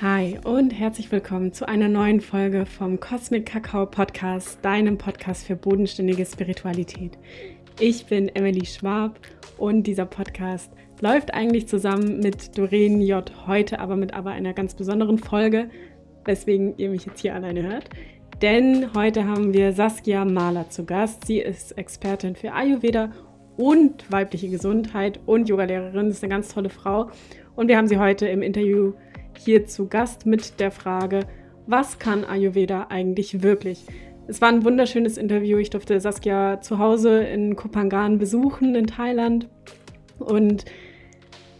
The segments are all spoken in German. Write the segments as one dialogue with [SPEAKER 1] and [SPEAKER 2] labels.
[SPEAKER 1] Hi und herzlich willkommen zu einer neuen Folge vom Cosmic Kakao Podcast, deinem Podcast für bodenständige Spiritualität. Ich bin Emily Schwab und dieser Podcast läuft eigentlich zusammen mit Doreen J. heute, aber mit aber einer ganz besonderen Folge, weswegen ihr mich jetzt hier alleine hört. Denn heute haben wir Saskia Mahler zu Gast. Sie ist Expertin für Ayurveda und weibliche Gesundheit und Yogalehrerin. Ist eine ganz tolle Frau. Und wir haben sie heute im Interview hier zu Gast mit der Frage, was kann Ayurveda eigentlich wirklich? Es war ein wunderschönes Interview. Ich durfte Saskia zu Hause in Kopangan besuchen in Thailand. Und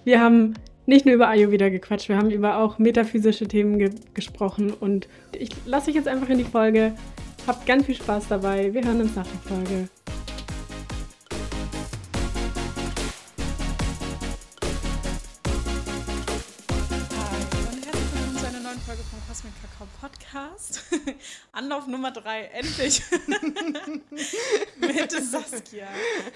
[SPEAKER 1] wir haben nicht nur über Ayurveda gequatscht, wir haben über auch metaphysische Themen ge gesprochen. Und ich lasse euch jetzt einfach in die Folge. Habt ganz viel Spaß dabei. Wir hören uns nach der Folge. Anlauf Nummer drei, endlich. Mit Saskia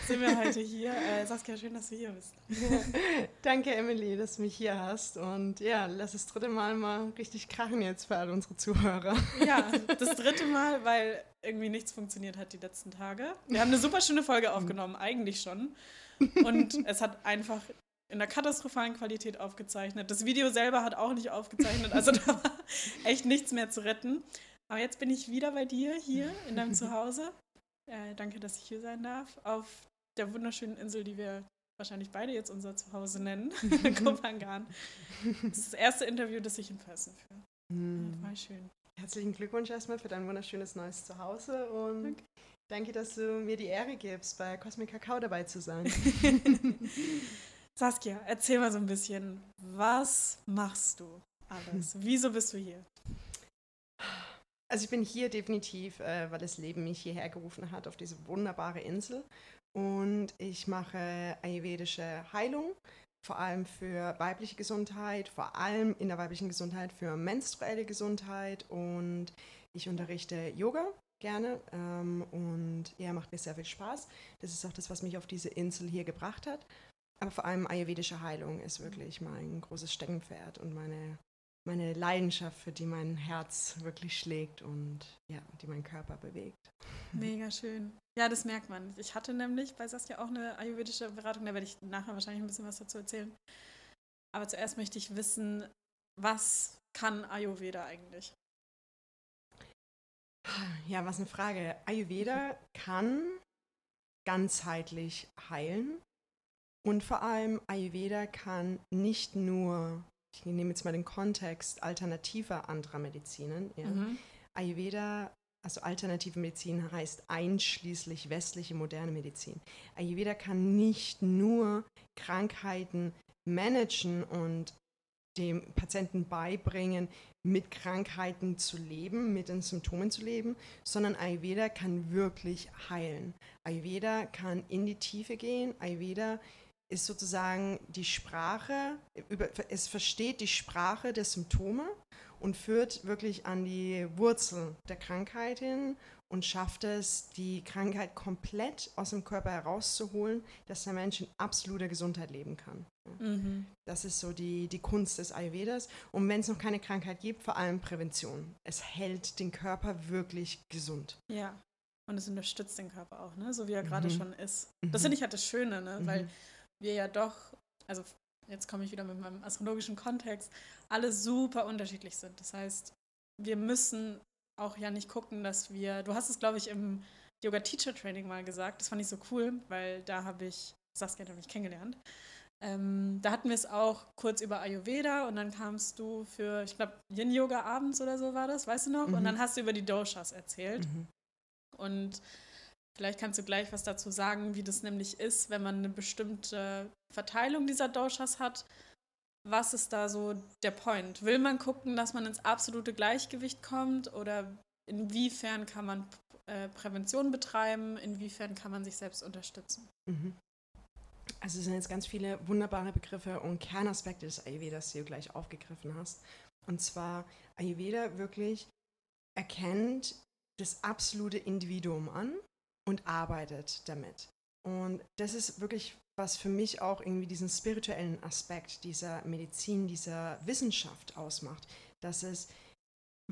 [SPEAKER 1] sind wir heute hier. Äh, Saskia, schön, dass du hier bist.
[SPEAKER 2] Danke, Emily, dass du mich hier hast. Und ja, lass das dritte Mal mal richtig krachen jetzt für all unsere Zuhörer.
[SPEAKER 1] Ja, das dritte Mal, weil irgendwie nichts funktioniert hat die letzten Tage. Wir haben eine super schöne Folge aufgenommen, eigentlich schon. Und es hat einfach in der katastrophalen Qualität aufgezeichnet. Das Video selber hat auch nicht aufgezeichnet, also da war echt nichts mehr zu retten. Aber jetzt bin ich wieder bei dir hier in deinem Zuhause. Äh, danke, dass ich hier sein darf. Auf der wunderschönen Insel, die wir wahrscheinlich beide jetzt unser Zuhause nennen, Kopangan. Das ist das erste Interview, das ich in Person führe.
[SPEAKER 2] Mm. Voll schön. Herzlichen Glückwunsch erstmal für dein wunderschönes neues Zuhause und danke. danke, dass du mir die Ehre gibst, bei Cosmic Kakao dabei zu sein.
[SPEAKER 1] Saskia, erzähl mal so ein bisschen, was machst du alles? Wieso bist du hier?
[SPEAKER 2] Also ich bin hier definitiv, äh, weil das Leben mich hierher gerufen hat auf diese wunderbare Insel. Und ich mache ayurvedische Heilung, vor allem für weibliche Gesundheit, vor allem in der weiblichen Gesundheit für menstruelle Gesundheit. Und ich unterrichte Yoga gerne ähm, und ja, macht mir sehr viel Spaß. Das ist auch das, was mich auf diese Insel hier gebracht hat. Aber vor allem ayurvedische Heilung ist wirklich mein großes Steckenpferd und meine, meine Leidenschaft, für die mein Herz wirklich schlägt und ja, die meinen Körper bewegt.
[SPEAKER 1] Mega schön. Ja, das merkt man. Ich hatte nämlich bei Saskia auch eine ayurvedische Beratung, da werde ich nachher wahrscheinlich ein bisschen was dazu erzählen. Aber zuerst möchte ich wissen, was kann Ayurveda eigentlich?
[SPEAKER 2] Ja, was eine Frage. Ayurveda kann ganzheitlich heilen und vor allem Ayurveda kann nicht nur, ich nehme jetzt mal den Kontext alternativer anderer Medizinen. Ja. Mhm. Ayurveda, also alternative Medizin heißt einschließlich westliche moderne Medizin. Ayurveda kann nicht nur Krankheiten managen und dem Patienten beibringen, mit Krankheiten zu leben, mit den Symptomen zu leben, sondern Ayurveda kann wirklich heilen. Ayurveda kann in die Tiefe gehen. Ayurveda ist sozusagen die Sprache, es versteht die Sprache der Symptome und führt wirklich an die Wurzel der Krankheit hin und schafft es, die Krankheit komplett aus dem Körper herauszuholen, dass der Mensch in absoluter Gesundheit leben kann. Mhm. Das ist so die, die Kunst des Ayurvedas. Und wenn es noch keine Krankheit gibt, vor allem Prävention. Es hält den Körper wirklich gesund.
[SPEAKER 1] Ja. Und es unterstützt den Körper auch, ne? so wie er gerade mhm. schon ist. Das mhm. finde ich halt das Schöne, ne? Mhm. weil wir ja doch, also jetzt komme ich wieder mit meinem astrologischen Kontext, alle super unterschiedlich sind. Das heißt, wir müssen auch ja nicht gucken, dass wir, du hast es, glaube ich, im Yoga Teacher Training mal gesagt, das fand ich so cool, weil da habe ich Saskia nämlich kennengelernt. Ähm, da hatten wir es auch kurz über Ayurveda und dann kamst du für, ich glaube, Yin Yoga abends oder so war das, weißt du noch? Mhm. Und dann hast du über die Doshas erzählt. Mhm. Und Vielleicht kannst du gleich was dazu sagen, wie das nämlich ist, wenn man eine bestimmte Verteilung dieser Doshas hat. Was ist da so der Point? Will man gucken, dass man ins absolute Gleichgewicht kommt oder inwiefern kann man äh, Prävention betreiben? Inwiefern kann man sich selbst unterstützen? Mhm.
[SPEAKER 2] Also es sind jetzt ganz viele wunderbare Begriffe und Kernaspekte des Ayurvedas, die du gleich aufgegriffen hast. Und zwar Ayurveda wirklich erkennt das absolute Individuum an und arbeitet damit. Und das ist wirklich was für mich auch irgendwie diesen spirituellen Aspekt dieser Medizin, dieser Wissenschaft ausmacht, dass es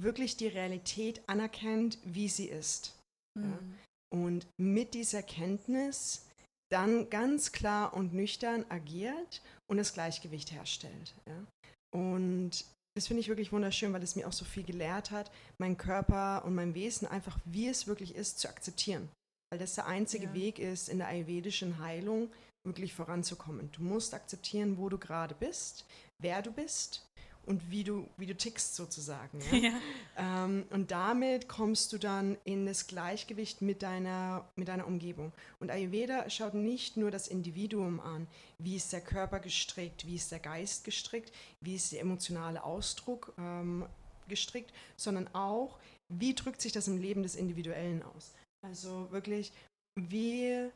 [SPEAKER 2] wirklich die Realität anerkennt, wie sie ist. Mhm. Ja? Und mit dieser Kenntnis dann ganz klar und nüchtern agiert und das Gleichgewicht herstellt. Ja? Und das finde ich wirklich wunderschön, weil es mir auch so viel gelehrt hat, meinen Körper und mein Wesen einfach, wie es wirklich ist, zu akzeptieren. Weil das der einzige ja. Weg ist, in der ayurvedischen Heilung wirklich voranzukommen. Du musst akzeptieren, wo du gerade bist, wer du bist und wie du, wie du tickst sozusagen. Ja? ja. Ähm, und damit kommst du dann in das Gleichgewicht mit deiner, mit deiner Umgebung. Und Ayurveda schaut nicht nur das Individuum an, wie ist der Körper gestrickt, wie ist der Geist gestrickt, wie ist der emotionale Ausdruck ähm, gestrickt, sondern auch, wie drückt sich das im Leben des Individuellen aus. Also wirklich, wie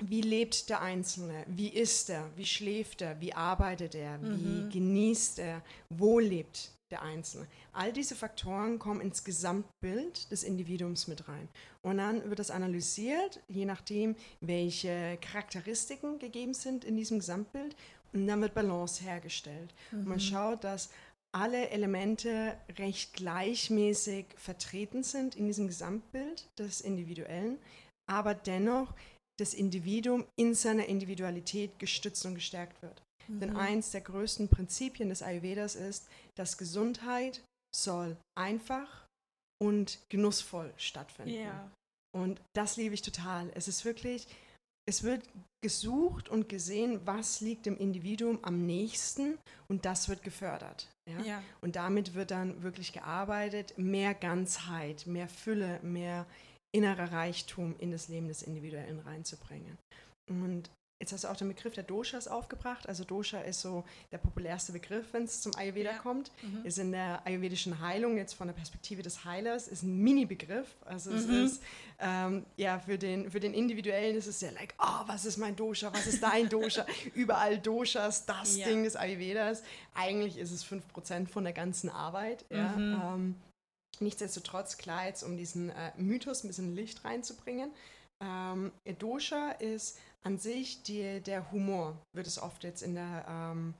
[SPEAKER 2] wie lebt der Einzelne? Wie ist er? Wie schläft er? Wie arbeitet er? Wie mhm. genießt er? Wo lebt der Einzelne? All diese Faktoren kommen ins Gesamtbild des Individuums mit rein. Und dann wird das analysiert, je nachdem, welche Charakteristiken gegeben sind in diesem Gesamtbild. Und dann wird Balance hergestellt. Mhm. Und man schaut, dass alle Elemente recht gleichmäßig vertreten sind in diesem Gesamtbild des Individuellen, aber dennoch das Individuum in seiner Individualität gestützt und gestärkt wird. Mhm. Denn eins der größten Prinzipien des Ayurvedas ist, dass Gesundheit soll einfach und genussvoll stattfinden. Yeah. Und das liebe ich total. Es ist wirklich, es wird gesucht und gesehen, was liegt dem Individuum am nächsten und das wird gefördert. Ja? ja? Und damit wird dann wirklich gearbeitet, mehr Ganzheit, mehr Fülle, mehr innerer Reichtum in das Leben des Individuellen reinzubringen. Und jetzt hast du auch den Begriff der Doshas aufgebracht. Also Dosha ist so der populärste Begriff, wenn es zum Ayurveda ja. kommt. Mhm. Ist in der ayurvedischen Heilung jetzt von der Perspektive des Heilers ist ein Mini-Begriff. Also mhm. es ist ähm, ja für den für den Individuellen ist es sehr like, oh, was ist mein Dosha, was ist dein Dosha? Überall Doshas, das ja. Ding des Ayurvedas. Eigentlich ist es 5% von der ganzen Arbeit. Ja. Mhm. Ähm, Nichtsdestotrotz, klar, jetzt um diesen äh, Mythos ein bisschen Licht reinzubringen. Ähm, Dosha ist an sich die, der Humor, wird es oft jetzt in der, ähm,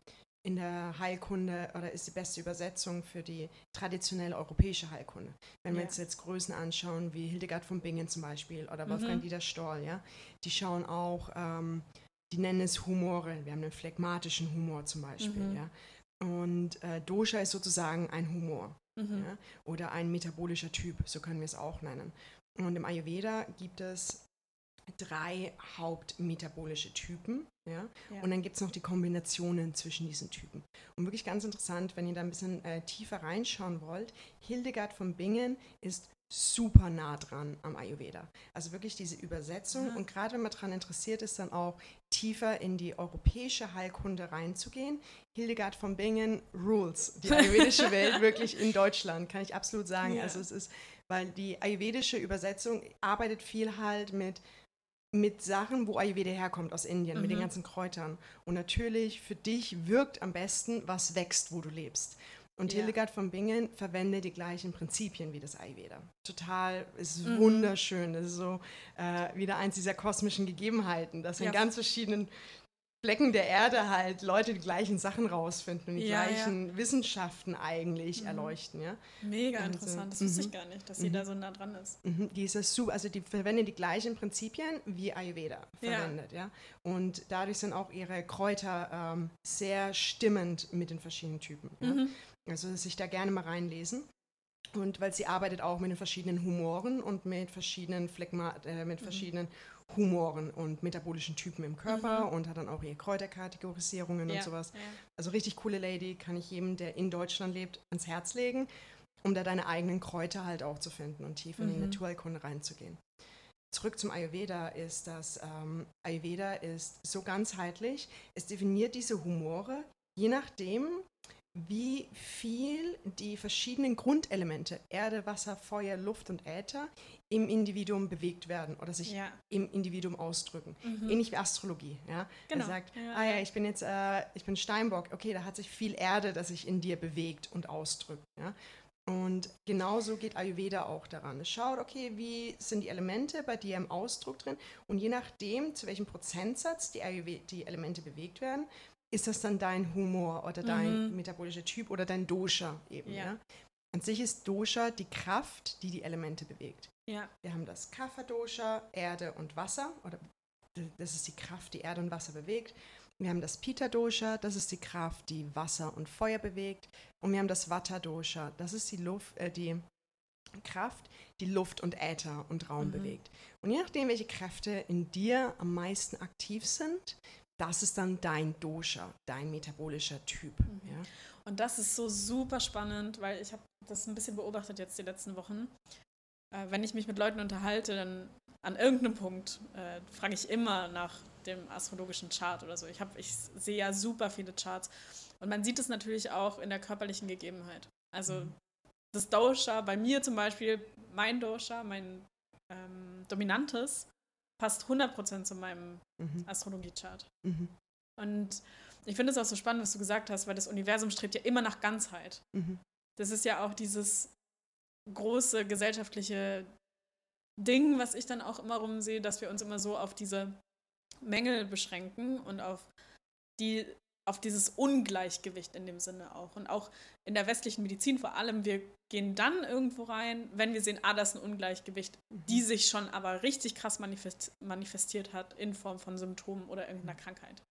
[SPEAKER 2] in der Heilkunde oder ist die beste Übersetzung für die traditionelle europäische Heilkunde. Wenn wir ja. uns jetzt Größen anschauen, wie Hildegard von Bingen zum Beispiel oder Wolfgang mhm. Dieter Stoll, ja, die schauen auch, ähm, die nennen es Humore. Wir haben einen phlegmatischen Humor zum Beispiel, mhm. ja. Und äh, Dosha ist sozusagen ein Humor mhm. ja, oder ein metabolischer Typ, so können wir es auch nennen. Und im Ayurveda gibt es drei hauptmetabolische Typen. Ja? ja. Und dann gibt es noch die Kombinationen zwischen diesen Typen. Und wirklich ganz interessant, wenn ihr da ein bisschen äh, tiefer reinschauen wollt, Hildegard von Bingen ist super nah dran am Ayurveda. Also wirklich diese Übersetzung. Ja. Und gerade wenn man daran interessiert ist, dann auch tiefer in die europäische Heilkunde reinzugehen. Hildegard von Bingen rules die ayurvedische Welt wirklich in Deutschland, kann ich absolut sagen. Ja. Also es ist, weil die ayurvedische Übersetzung arbeitet viel halt mit mit Sachen, wo Ayurveda herkommt aus Indien, mhm. mit den mhm. ganzen Kräutern. Und natürlich für dich wirkt am besten, was wächst, wo du lebst. Und ja. Hildegard von Bingen verwendet die gleichen Prinzipien wie das Ayurveda. Total, es ist mhm. wunderschön. Das ist so äh, wieder eins dieser kosmischen Gegebenheiten, dass ja. in ganz verschiedenen Flecken der Erde halt Leute die gleichen Sachen rausfinden und die ja, gleichen ja. Wissenschaften eigentlich mhm. erleuchten. Ja?
[SPEAKER 3] Mega und, interessant, das wusste ich mhm. gar nicht, dass sie mhm. da so nah dran ist.
[SPEAKER 2] Mhm. Die ist super, also die verwendet die gleichen Prinzipien wie Ayurveda verwendet. Ja. Und dadurch sind auch ihre Kräuter ähm, sehr stimmend mit den verschiedenen Typen. Mhm. Also sich da gerne mal reinlesen. Und weil sie arbeitet auch mit den verschiedenen Humoren und mit verschiedenen Phlegma, äh, mit verschiedenen Humoren und metabolischen Typen im Körper mhm. und hat dann auch ihre Kräuterkategorisierungen ja. und sowas. Ja. Also richtig coole Lady, kann ich jedem, der in Deutschland lebt, ans Herz legen, um da deine eigenen Kräuter halt auch zu finden und tief in mhm. die Naturheilkunde reinzugehen. Zurück zum Ayurveda ist das, ähm, Ayurveda ist so ganzheitlich, es definiert diese Humore, je nachdem, wie viel die verschiedenen Grundelemente Erde, Wasser, Feuer, Luft und Äther im Individuum bewegt werden oder sich ja. im Individuum ausdrücken. Mhm. Ähnlich wie Astrologie. Ja? Genau. Er sagt, ja. ah ja, ich bin jetzt, äh, ich bin Steinbock, okay, da hat sich viel Erde, das sich in dir bewegt und ausdrückt. Ja? Und genauso geht Ayurveda auch daran. Es schaut, okay, wie sind die Elemente bei dir im Ausdruck drin und je nachdem, zu welchem Prozentsatz die, Ayurveda, die Elemente bewegt werden, ist das dann dein Humor oder dein mhm. metabolischer Typ oder dein Dosha eben. Ja. An sich ist Dosha die Kraft, die die Elemente bewegt.
[SPEAKER 1] Ja.
[SPEAKER 2] Wir haben das Kapha-Dosha, Erde und Wasser, oder das ist die Kraft, die Erde und Wasser bewegt. Wir haben das Pitta-Dosha, das ist die Kraft, die Wasser und Feuer bewegt. Und wir haben das Vata-Dosha, das ist die, Luft, äh, die Kraft, die Luft und Äther und Raum mhm. bewegt. Und je nachdem, welche Kräfte in dir am meisten aktiv sind, das ist dann dein Dosha, dein metabolischer Typ. Mhm. Ja?
[SPEAKER 1] Und das ist so super spannend, weil ich habe das ein bisschen beobachtet jetzt die letzten Wochen. Äh, wenn ich mich mit Leuten unterhalte, dann an irgendeinem Punkt äh, frage ich immer nach dem astrologischen Chart oder so. Ich, hab, ich sehe ja super viele Charts. Und man sieht es natürlich auch in der körperlichen Gegebenheit. Also mhm. das Dosha, bei mir zum Beispiel, mein Dosha, mein ähm, dominantes, passt 100% zu meinem mhm. Astrologie-Chart. Mhm. Und ich finde es auch so spannend, was du gesagt hast, weil das Universum strebt ja immer nach Ganzheit. Mhm. Das ist ja auch dieses große gesellschaftliche Ding, was ich dann auch immer rumsehe, dass wir uns immer so auf diese Mängel beschränken und auf die auf dieses Ungleichgewicht in dem Sinne auch. Und auch in der westlichen Medizin vor allem, wir gehen dann irgendwo rein, wenn wir sehen, ah, das ist ein Ungleichgewicht, mhm. die sich schon aber richtig krass manifestiert hat in Form von Symptomen oder irgendeiner Krankheit.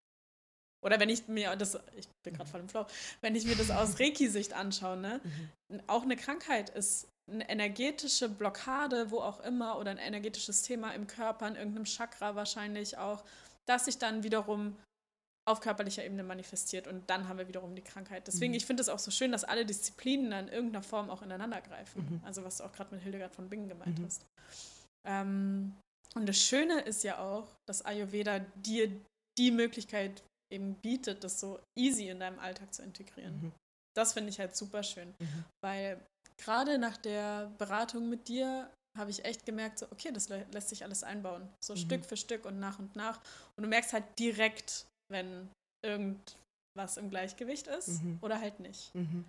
[SPEAKER 1] Oder wenn ich mir das, ich bin gerade mhm. voll im Flow, wenn ich mir das aus Reiki-Sicht anschaue, ne, mhm. auch eine Krankheit ist eine energetische Blockade, wo auch immer, oder ein energetisches Thema im Körper, in irgendeinem Chakra wahrscheinlich auch, das sich dann wiederum auf körperlicher Ebene manifestiert und dann haben wir wiederum die Krankheit. Deswegen, mhm. ich finde es auch so schön, dass alle Disziplinen in irgendeiner Form auch ineinander greifen. Mhm. Also was du auch gerade mit Hildegard von Bingen gemeint mhm. hast. Ähm, und das Schöne ist ja auch, dass Ayurveda dir die Möglichkeit eben bietet, das so easy in deinem Alltag zu integrieren. Mhm. Das finde ich halt super schön, mhm. weil gerade nach der Beratung mit dir habe ich echt gemerkt, so, okay, das lässt sich alles einbauen. So mhm. Stück für Stück und nach und nach. Und du merkst halt direkt, wenn irgendwas im Gleichgewicht ist mhm. oder halt nicht. Mhm.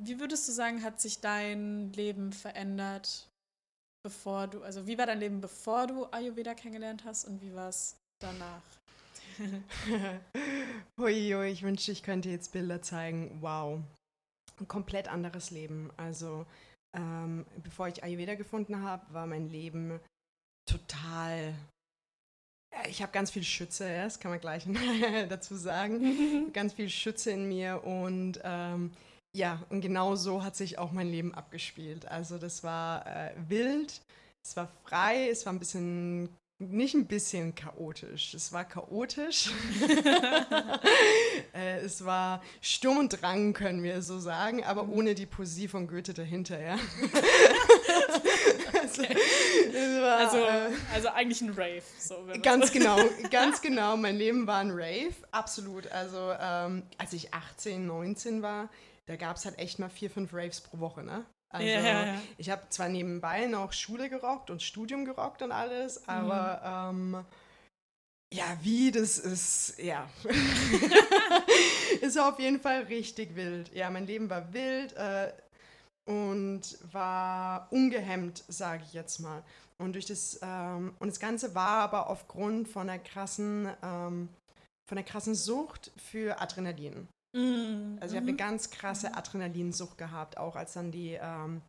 [SPEAKER 1] Wie würdest du sagen, hat sich dein Leben verändert, bevor du, also wie war dein Leben, bevor du Ayurveda kennengelernt hast und wie war es danach?
[SPEAKER 2] Huiui, ich wünschte, ich könnte jetzt Bilder zeigen. Wow. Ein komplett anderes Leben. Also, ähm, bevor ich Ayurveda gefunden habe, war mein Leben total. Ich habe ganz viel Schütze, ja, das kann man gleich dazu sagen. ganz viel Schütze in mir und ähm, ja, und genau so hat sich auch mein Leben abgespielt. Also das war äh, wild, es war frei, es war ein bisschen nicht ein bisschen chaotisch. Es war chaotisch. äh, es war Sturm und Drang, können wir so sagen, aber mhm. ohne die Poesie von Goethe dahinter, ja.
[SPEAKER 1] also, war, also, äh, also, eigentlich ein Rave. So,
[SPEAKER 2] ganz genau, ganz genau. Mein Leben war ein Rave, absolut. Also ähm, als ich 18, 19 war, da gab es halt echt mal vier, fünf Raves pro Woche, ne? Also ja, ja, ja. ich habe zwar nebenbei noch Schule gerockt und Studium gerockt und alles, aber mhm. ähm, ja, wie das ist, ja. ist auf jeden Fall richtig wild. Ja, mein Leben war wild äh, und war ungehemmt, sage ich jetzt mal. Und durch das ähm, und das Ganze war aber aufgrund von einer krassen ähm, von einer krassen Sucht für Adrenalin. Mhm. Also ich habe eine ganz krasse Adrenalinsucht gehabt, auch als dann die ähm,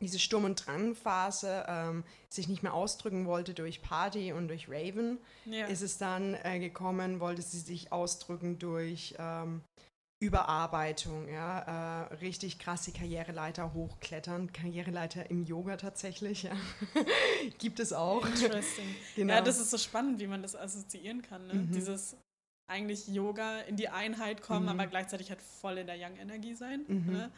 [SPEAKER 2] diese Sturm- und Drang-Phase ähm, sich nicht mehr ausdrücken wollte durch Party und durch Raven, ja. ist es dann äh, gekommen, wollte sie sich ausdrücken durch ähm, Überarbeitung, ja, äh, richtig krasse Karriereleiter hochklettern, Karriereleiter im Yoga tatsächlich, ja. gibt es auch.
[SPEAKER 1] Interesting. genau. Ja, das ist so spannend, wie man das assoziieren kann, ne? mhm. dieses eigentlich Yoga in die Einheit kommen, mhm. aber gleichzeitig halt voll in der Young-Energie sein. Mhm. Ne?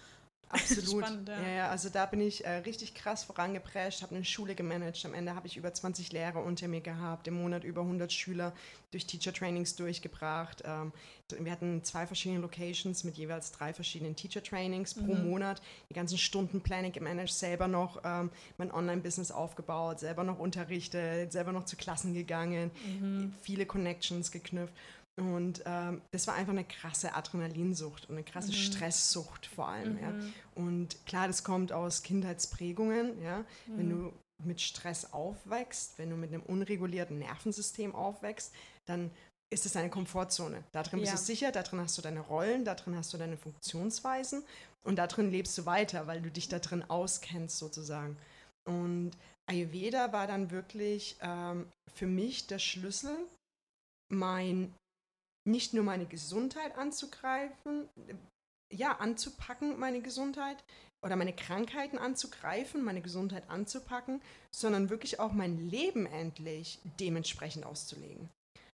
[SPEAKER 2] Absolut. Spannend, ja. ja. also da bin ich äh, richtig krass vorangeprescht, habe eine Schule gemanagt. Am Ende habe ich über 20 Lehrer unter mir gehabt, im Monat über 100 Schüler durch Teacher-Trainings durchgebracht. Ähm, wir hatten zwei verschiedene Locations mit jeweils drei verschiedenen Teacher-Trainings mhm. pro Monat. Die ganzen Stundenpläne gemanagt, selber noch ähm, mein Online-Business aufgebaut, selber noch unterrichtet, selber noch zu Klassen gegangen, mhm. viele Connections geknüpft. Und ähm, das war einfach eine krasse Adrenalinsucht und eine krasse mhm. Stresssucht vor allem. Mhm. Ja. Und klar, das kommt aus Kindheitsprägungen. Ja. Mhm. Wenn du mit Stress aufwächst, wenn du mit einem unregulierten Nervensystem aufwächst, dann ist es eine Komfortzone. Da drin bist du sicher, da drin hast du deine Rollen, da drin hast du deine Funktionsweisen und da drin lebst du weiter, weil du dich da drin auskennst sozusagen. Und Ayurveda war dann wirklich ähm, für mich der Schlüssel, mein nicht nur meine Gesundheit anzugreifen, ja, anzupacken, meine Gesundheit, oder meine Krankheiten anzugreifen, meine Gesundheit anzupacken, sondern wirklich auch mein Leben endlich dementsprechend auszulegen.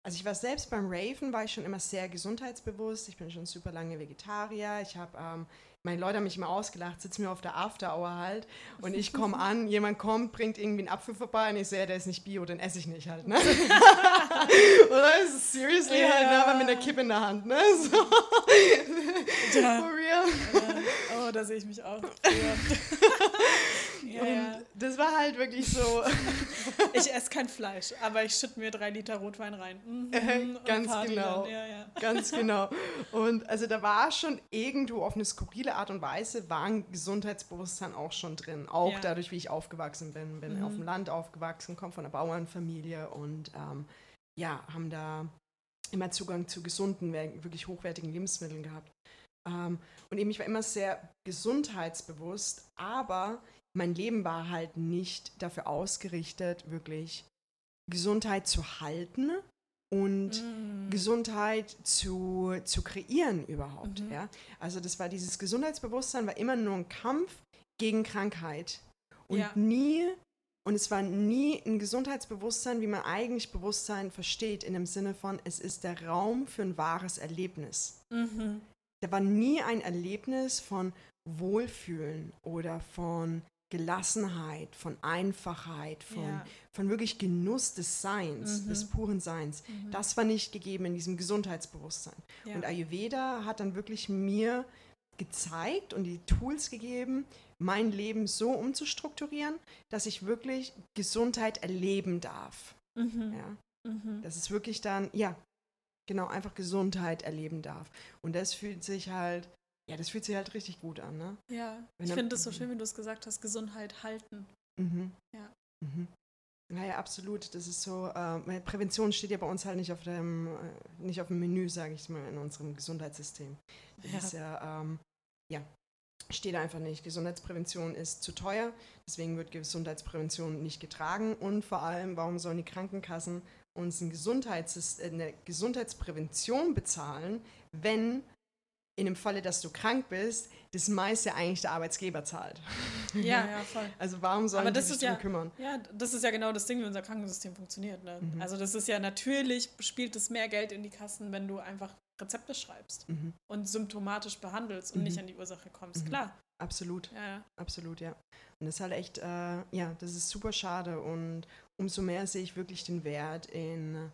[SPEAKER 2] Also ich war selbst beim Raven, war ich schon immer sehr gesundheitsbewusst. Ich bin schon super lange Vegetarier. Ich habe ähm, meine Leute haben mich immer ausgelacht, sitzen mir auf der After Hour halt und ich komme an, jemand kommt, bringt irgendwie einen Apfel vorbei und ich sehe, der ist nicht Bio, den esse ich nicht halt, ne? Oder ist es seriously ja. halt, ne? aber mit einer Kippe in der Hand, ne? So.
[SPEAKER 1] Ja. For real. Ja. Oh, da sehe ich mich auch.
[SPEAKER 2] Ja. und das war halt wirklich so.
[SPEAKER 1] ich esse kein Fleisch, aber ich schütte mir drei Liter Rotwein rein. Mhm,
[SPEAKER 2] äh, ganz genau. Ganz genau. Und also da war schon irgendwo auf eine skurrile Art und Weise war ein Gesundheitsbewusstsein auch schon drin. Auch ja. dadurch, wie ich aufgewachsen bin. Bin mhm. auf dem Land aufgewachsen, komme von einer Bauernfamilie und ähm, ja, haben da immer Zugang zu gesunden, wirklich hochwertigen Lebensmitteln gehabt. Ähm, und eben, ich war immer sehr gesundheitsbewusst, aber mein Leben war halt nicht dafür ausgerichtet, wirklich Gesundheit zu halten, und mm. Gesundheit zu, zu kreieren überhaupt. Mhm. Ja? Also das war dieses Gesundheitsbewusstsein, war immer nur ein Kampf gegen Krankheit. Und ja. nie, und es war nie ein Gesundheitsbewusstsein, wie man eigentlich Bewusstsein versteht, in dem Sinne von, es ist der Raum für ein wahres Erlebnis. Mhm. Da war nie ein Erlebnis von Wohlfühlen oder von Gelassenheit, von Einfachheit, von, ja. von wirklich Genuss des Seins, mhm. des puren Seins. Mhm. Das war nicht gegeben in diesem Gesundheitsbewusstsein. Ja. Und Ayurveda hat dann wirklich mir gezeigt und die Tools gegeben, mein Leben so umzustrukturieren, dass ich wirklich Gesundheit erleben darf. Mhm. Ja? Mhm. Dass es wirklich dann, ja, genau, einfach Gesundheit erleben darf. Und das fühlt sich halt ja, das fühlt sich halt richtig gut an, ne?
[SPEAKER 1] Ja, Wenn ich finde es so schön, wie du es gesagt hast, Gesundheit halten. Mhm.
[SPEAKER 2] Ja. Mhm. Naja, absolut. Das ist so, äh, Prävention steht ja bei uns halt nicht auf dem, äh, nicht auf dem Menü, sage ich mal, in unserem Gesundheitssystem. Das ja. ist ja, ähm, ja, steht einfach nicht. Gesundheitsprävention ist zu teuer, deswegen wird Gesundheitsprävention nicht getragen und vor allem, warum sollen die Krankenkassen uns ein Gesundheits eine Gesundheitsprävention bezahlen, wenn in dem Falle, dass du krank bist, das meiste eigentlich der Arbeitsgeber zahlt.
[SPEAKER 1] Ja, ja, voll.
[SPEAKER 2] Also warum sollen
[SPEAKER 1] die
[SPEAKER 2] sich
[SPEAKER 1] darum
[SPEAKER 2] ja, kümmern?
[SPEAKER 1] Ja, das ist ja genau das Ding, wie unser Krankensystem funktioniert. Ne? Mhm. Also das ist ja natürlich, spielt es mehr Geld in die Kassen, wenn du einfach Rezepte schreibst mhm. und symptomatisch behandelst und mhm. nicht an die Ursache kommst. Mhm. Klar.
[SPEAKER 2] Absolut. Ja. Absolut, ja. Und das ist halt echt, äh, ja, das ist super schade und umso mehr sehe ich wirklich den Wert in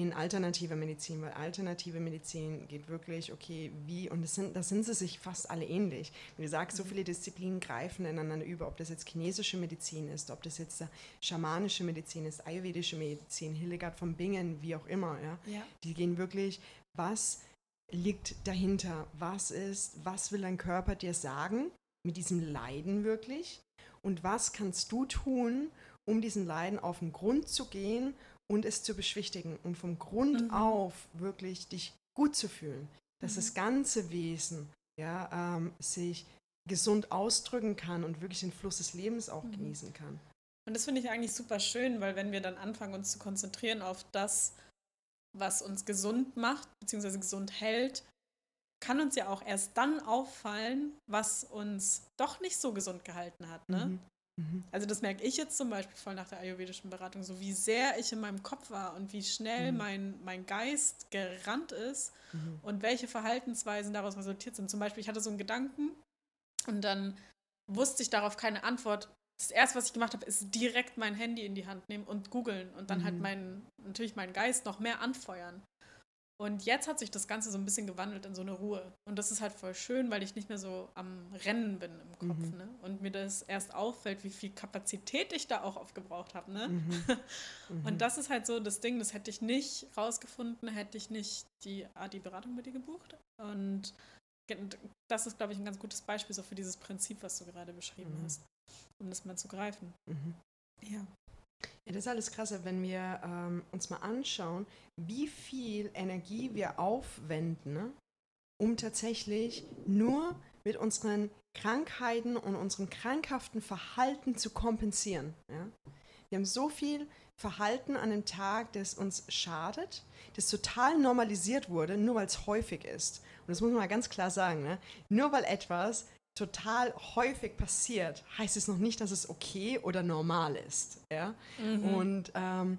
[SPEAKER 2] in alternative Medizin, weil alternative Medizin geht wirklich, okay, wie, und das sind, das sind sie sich fast alle ähnlich. Wie gesagt, so mhm. viele Disziplinen greifen ineinander über, ob das jetzt chinesische Medizin ist, ob das jetzt schamanische Medizin ist, ayurvedische Medizin, Hildegard von Bingen, wie auch immer, ja. ja. Die gehen wirklich, was liegt dahinter? Was ist, was will dein Körper dir sagen mit diesem Leiden wirklich? Und was kannst du tun, um diesen Leiden auf den Grund zu gehen und es zu beschwichtigen und vom Grund mhm. auf wirklich dich gut zu fühlen, dass mhm. das ganze Wesen ja, ähm, sich gesund ausdrücken kann und wirklich den Fluss des Lebens auch mhm. genießen kann.
[SPEAKER 1] Und das finde ich eigentlich super schön, weil wenn wir dann anfangen, uns zu konzentrieren auf das, was uns gesund macht, beziehungsweise gesund hält, kann uns ja auch erst dann auffallen, was uns doch nicht so gesund gehalten hat. Ne? Mhm. Mhm. Also das merke ich jetzt zum Beispiel voll nach der ayurvedischen Beratung, so wie sehr ich in meinem Kopf war und wie schnell mhm. mein, mein Geist gerannt ist mhm. und welche Verhaltensweisen daraus resultiert sind. Zum Beispiel, ich hatte so einen Gedanken und dann wusste ich darauf keine Antwort. Das erste, was ich gemacht habe, ist direkt mein Handy in die Hand nehmen und googeln und dann halt mhm. meinen, natürlich meinen Geist noch mehr anfeuern. Und jetzt hat sich das Ganze so ein bisschen gewandelt in so eine Ruhe. Und das ist halt voll schön, weil ich nicht mehr so am Rennen bin im Kopf. Mhm. Ne? Und mir das erst auffällt, wie viel Kapazität ich da auch aufgebraucht habe. Ne? Mhm. Und mhm. das ist halt so das Ding, das hätte ich nicht rausgefunden, hätte ich nicht die ADI-Beratung bei dir gebucht. Und das ist, glaube ich, ein ganz gutes Beispiel so für dieses Prinzip, was du gerade beschrieben mhm. hast, um das mal zu greifen. Mhm.
[SPEAKER 2] Ja. Ja, das ist alles krasse, wenn wir ähm, uns mal anschauen, wie viel Energie wir aufwenden, ne, um tatsächlich nur mit unseren Krankheiten und unserem krankhaften Verhalten zu kompensieren. Ja? Wir haben so viel Verhalten an dem Tag, das uns schadet, das total normalisiert wurde, nur weil es häufig ist. Und das muss man mal ganz klar sagen. Ne? Nur weil etwas total häufig passiert, heißt es noch nicht, dass es okay oder normal ist. Ja? Mhm. Und, ähm,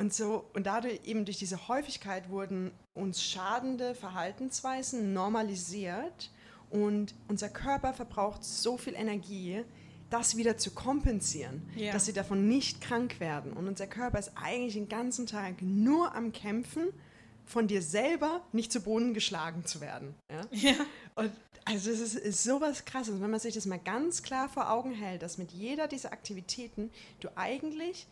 [SPEAKER 2] und so, und dadurch eben durch diese Häufigkeit wurden uns schadende Verhaltensweisen normalisiert und unser Körper verbraucht so viel Energie, das wieder zu kompensieren, ja. dass sie davon nicht krank werden. Und unser Körper ist eigentlich den ganzen Tag nur am Kämpfen, von dir selber nicht zu Boden geschlagen zu werden. Ja? ja. Und also es ist, ist sowas krasses, wenn man sich das mal ganz klar vor Augen hält, dass mit jeder dieser Aktivitäten du eigentlich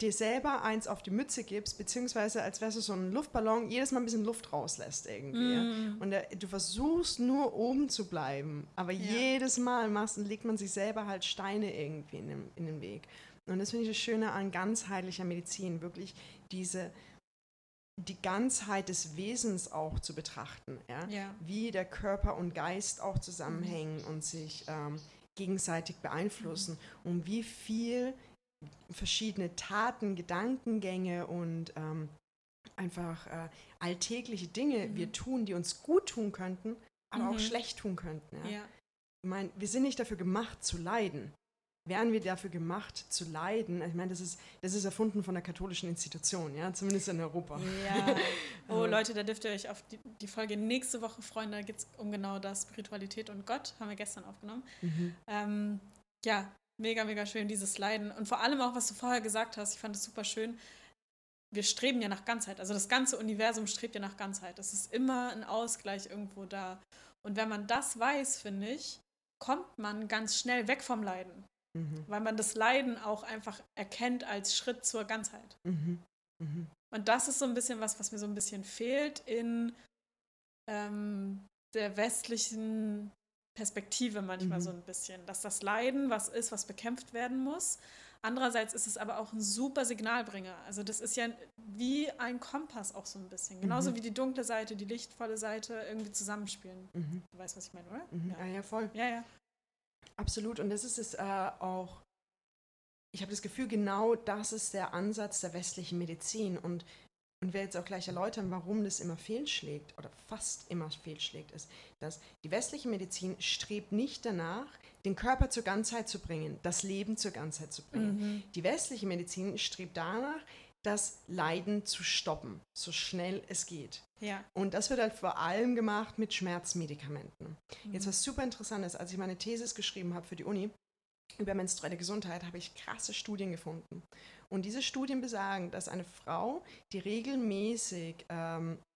[SPEAKER 2] dir selber eins auf die Mütze gibst, beziehungsweise als wärst du so ein Luftballon, jedes Mal ein bisschen Luft rauslässt irgendwie. Mm. Und der, du versuchst nur oben zu bleiben, aber ja. jedes Mal machst, legt man sich selber halt Steine irgendwie in den, in den Weg. Und das finde ich das Schöne an ganzheitlicher Medizin, wirklich diese die Ganzheit des Wesens auch zu betrachten, ja? ja. wie der Körper und Geist auch zusammenhängen mhm. und sich ähm, gegenseitig beeinflussen mhm. und wie viel verschiedene Taten, Gedankengänge und ähm, einfach äh, alltägliche Dinge mhm. wir tun, die uns gut tun könnten, aber auch mhm. schlecht tun könnten. Ja? Ja. Ich meine, wir sind nicht dafür gemacht zu leiden wären wir dafür gemacht zu leiden? Ich meine, das ist, das ist erfunden von der katholischen Institution, ja, zumindest in Europa. Ja.
[SPEAKER 1] Oh, Leute, da dürft ihr euch auf die, die Folge nächste Woche freuen. Da geht es um genau das, Spiritualität und Gott, haben wir gestern aufgenommen. Mhm. Ähm, ja, mega, mega schön, dieses Leiden. Und vor allem auch, was du vorher gesagt hast, ich fand es super schön. Wir streben ja nach Ganzheit. Also das ganze Universum strebt ja nach Ganzheit. Es ist immer ein Ausgleich irgendwo da. Und wenn man das weiß, finde ich, kommt man ganz schnell weg vom Leiden. Mhm. Weil man das Leiden auch einfach erkennt als Schritt zur Ganzheit. Mhm. Mhm. Und das ist so ein bisschen was, was mir so ein bisschen fehlt in ähm, der westlichen Perspektive manchmal mhm. so ein bisschen. Dass das Leiden was ist, was bekämpft werden muss. Andererseits ist es aber auch ein super Signalbringer. Also das ist ja wie ein Kompass auch so ein bisschen. Genauso mhm. wie die dunkle Seite, die lichtvolle Seite irgendwie zusammenspielen. Mhm. Du weißt, was ich meine, oder?
[SPEAKER 2] Mhm. Ja. ja, ja, voll.
[SPEAKER 1] Ja, ja.
[SPEAKER 2] Absolut. Und das ist es äh, auch, ich habe das Gefühl, genau das ist der Ansatz der westlichen Medizin. Und, und werde jetzt auch gleich erläutern, warum das immer fehlschlägt oder fast immer fehlschlägt, ist, dass die westliche Medizin strebt nicht danach, den Körper zur Ganzheit zu bringen, das Leben zur Ganzheit zu bringen. Mhm. Die westliche Medizin strebt danach, das Leiden zu stoppen, so schnell es geht. Ja. Und das wird halt vor allem gemacht mit Schmerzmedikamenten. Mhm. Jetzt was super interessant ist, als ich meine Thesis geschrieben habe für die Uni über menstruelle Gesundheit, habe ich krasse Studien gefunden. Und diese Studien besagen, dass eine Frau, die regelmäßig ähm, äh,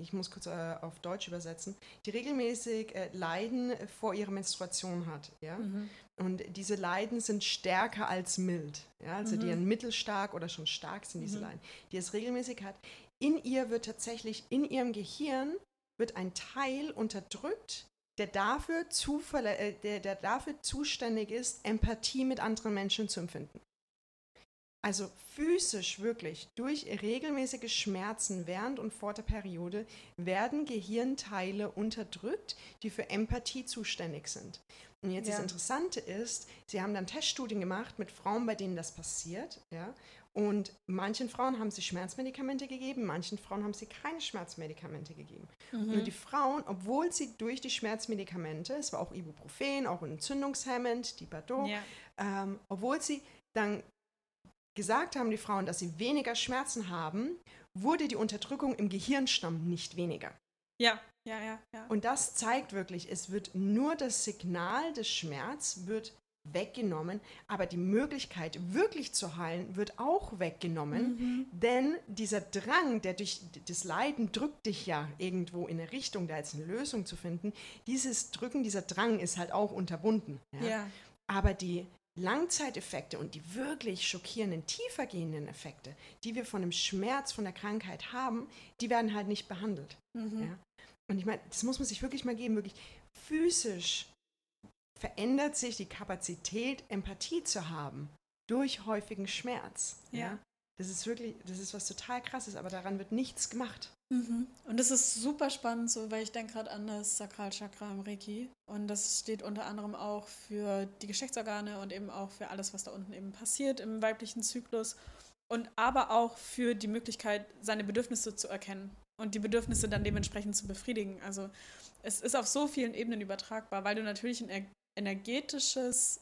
[SPEAKER 2] ich muss kurz äh, auf Deutsch übersetzen, die regelmäßig äh, Leiden vor ihrer Menstruation hat. Ja? Mhm. Und diese Leiden sind stärker als mild. Ja? Also mhm. die sind mittelstark oder schon stark sind diese mhm. Leiden, die es regelmäßig hat. In ihr wird tatsächlich, in ihrem Gehirn wird ein Teil unterdrückt, der dafür, äh, der, der dafür zuständig ist, Empathie mit anderen Menschen zu empfinden. Also physisch wirklich durch regelmäßige Schmerzen während und vor der Periode werden Gehirnteile unterdrückt, die für Empathie zuständig sind. Und jetzt ja. das Interessante ist, sie haben dann Teststudien gemacht mit Frauen, bei denen das passiert, ja. Und manchen Frauen haben sie Schmerzmedikamente gegeben, manchen Frauen haben sie keine Schmerzmedikamente gegeben. Mhm. Und die Frauen, obwohl sie durch die Schmerzmedikamente, es war auch Ibuprofen, auch ein Entzündungshemmend, die Bardot, ja. ähm, obwohl sie dann gesagt haben die Frauen, dass sie weniger Schmerzen haben, wurde die Unterdrückung im Gehirnstamm nicht weniger.
[SPEAKER 1] Ja, ja, ja, ja.
[SPEAKER 2] Und das zeigt wirklich, es wird nur das Signal des Schmerz wird weggenommen, aber die Möglichkeit, wirklich zu heilen, wird auch weggenommen, mhm. denn dieser Drang, der durch das Leiden drückt dich ja irgendwo in eine Richtung, da jetzt eine Lösung zu finden, dieses Drücken, dieser Drang ist halt auch unterbunden. Ja? ja. Aber die Langzeiteffekte und die wirklich schockierenden, tiefer gehenden Effekte, die wir von dem Schmerz, von der Krankheit haben, die werden halt nicht behandelt. Mhm. Ja? Und ich meine, das muss man sich wirklich mal geben, wirklich physisch verändert sich die Kapazität, Empathie zu haben durch häufigen Schmerz. Ja. ja. Das ist wirklich, das ist was total krasses, aber daran wird nichts gemacht.
[SPEAKER 1] Mhm. Und das ist super spannend, so, weil ich denke gerade an das Sakralchakra im Reiki. Und das steht unter anderem auch für die Geschlechtsorgane und eben auch für alles, was da unten eben passiert im weiblichen Zyklus. Und aber auch für die Möglichkeit, seine Bedürfnisse zu erkennen und die Bedürfnisse dann dementsprechend zu befriedigen. Also es ist auf so vielen Ebenen übertragbar, weil du natürlich ein energetisches,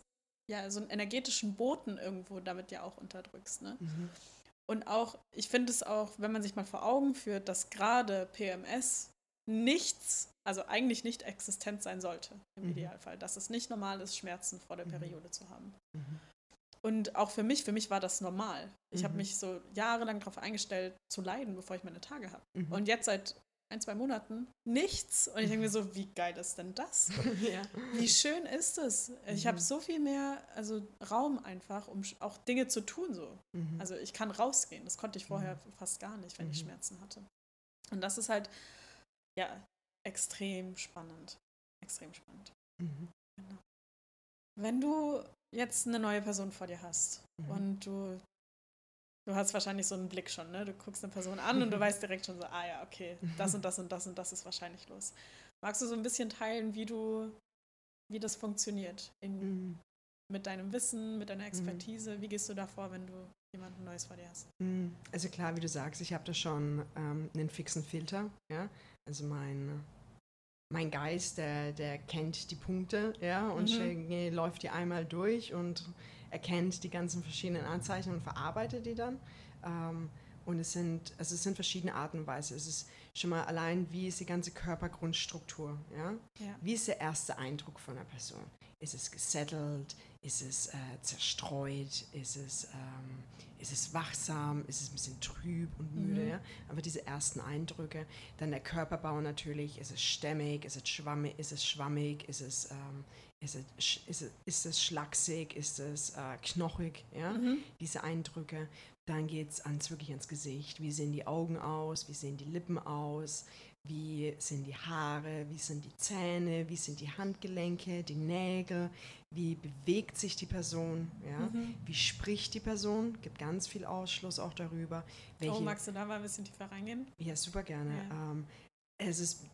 [SPEAKER 1] ja, so einen energetischen Boten irgendwo damit ja auch unterdrückst. Ne? Mhm. Und auch, ich finde es auch, wenn man sich mal vor Augen führt, dass gerade PMS nichts, also eigentlich nicht existent sein sollte, im mhm. Idealfall. Dass es nicht normal ist, Schmerzen vor der mhm. Periode zu haben. Mhm. Und auch für mich, für mich war das normal. Ich habe mhm. mich so jahrelang darauf eingestellt, zu leiden, bevor ich meine Tage habe. Mhm. Und jetzt seit ein, zwei Monaten nichts. Und ich denke mir so, wie geil ist denn das? ja. Wie schön ist es? Ich mhm. habe so viel mehr also Raum einfach, um auch Dinge zu tun. So. Mhm. Also ich kann rausgehen. Das konnte ich vorher mhm. fast gar nicht, wenn ich mhm. Schmerzen hatte. Und das ist halt, ja, extrem spannend. Extrem spannend. Mhm. Genau. Wenn du jetzt eine neue Person vor dir hast mhm. und du Du hast wahrscheinlich so einen Blick schon, ne? Du guckst eine Person an und du weißt direkt schon so, ah ja, okay, das und das und das und das ist wahrscheinlich los. Magst du so ein bisschen teilen, wie du, wie das funktioniert in, mhm. mit deinem Wissen, mit deiner mhm. Expertise? Wie gehst du da vor, wenn du jemanden Neues vor dir hast?
[SPEAKER 2] Mhm. Also klar, wie du sagst, ich habe da schon ähm, einen fixen Filter, ja. Also mein mein Geist, der, der kennt die Punkte, ja, und mhm. läuft die einmal durch und erkennt die ganzen verschiedenen Anzeichen und verarbeitet die dann. Ähm, und es sind, also es sind verschiedene Arten und Weise. Es ist schon mal allein, wie ist die ganze Körpergrundstruktur? Ja? ja. Wie ist der erste Eindruck von einer Person? Ist es gesettelt? Ist es äh, zerstreut? Ist es, ähm, ist es wachsam? Ist es ein bisschen trüb und müde? Mhm. Ja? Aber diese ersten Eindrücke. Dann der Körperbau natürlich. Ist es stämmig? Ist es schwammig? Ist es, schwammig? Ist es ähm, ist es, ist es, ist es schlaksig, ist es äh, knochig, ja? Mhm. diese Eindrücke. Dann geht es ans, wirklich ans Gesicht. Wie sehen die Augen aus? Wie sehen die Lippen aus? Wie sind die Haare? Wie sind die Zähne? Wie sind die Handgelenke, die Nägel? Wie bewegt sich die Person? Ja? Mhm. Wie spricht die Person? Gibt ganz viel Ausschluss auch darüber.
[SPEAKER 1] Welche, oh, magst du da mal ein bisschen tiefer reingehen?
[SPEAKER 2] Ja, super gerne. Ja. Ähm, es ist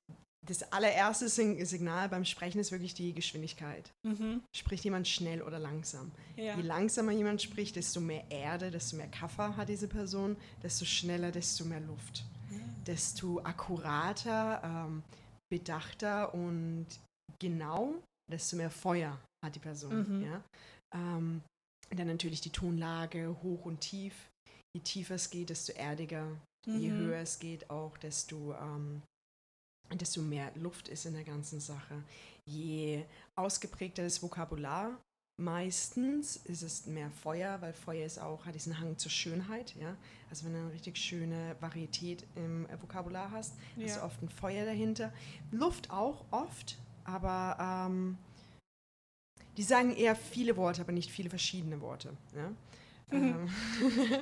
[SPEAKER 2] das allererste Signal beim Sprechen ist wirklich die Geschwindigkeit. Mhm. Spricht jemand schnell oder langsam? Ja. Je langsamer jemand spricht, desto mehr Erde, desto mehr Kaffer hat diese Person, desto schneller, desto mehr Luft. Ja. Desto akkurater, ähm, bedachter und genau, desto mehr Feuer hat die Person. Mhm. Ja? Ähm, dann natürlich die Tonlage, hoch und tief. Je tiefer es geht, desto erdiger. Mhm. Je höher es geht, auch desto ähm, desto mehr Luft ist in der ganzen Sache. Je ausgeprägter das Vokabular, meistens ist es mehr Feuer, weil Feuer ist auch, hat diesen Hang zur Schönheit. Ja? Also wenn du eine richtig schöne Varietät im Vokabular hast, ja. hast du oft ein Feuer dahinter. Luft auch oft, aber ähm, die sagen eher viele Worte, aber nicht viele verschiedene Worte. Ja? Mhm. Ähm,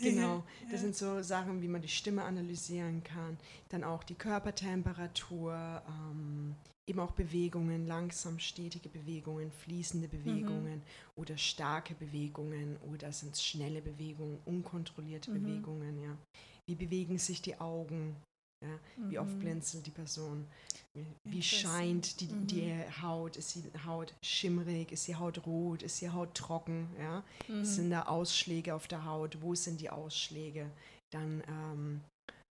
[SPEAKER 2] Genau, das sind so Sachen, wie man die Stimme analysieren kann. Dann auch die Körpertemperatur, ähm, eben auch Bewegungen, langsam stetige Bewegungen, fließende Bewegungen mhm. oder starke Bewegungen oder sind es schnelle Bewegungen, unkontrollierte mhm. Bewegungen, ja. Wie bewegen sich die Augen? Ja? Wie oft mhm. blinzelt die Person? Wie scheint die, mhm. die Haut? Ist die Haut schimmrig? Ist die Haut rot? Ist die Haut trocken? Ja? Mhm. Sind da Ausschläge auf der Haut? Wo sind die Ausschläge? Dann ähm,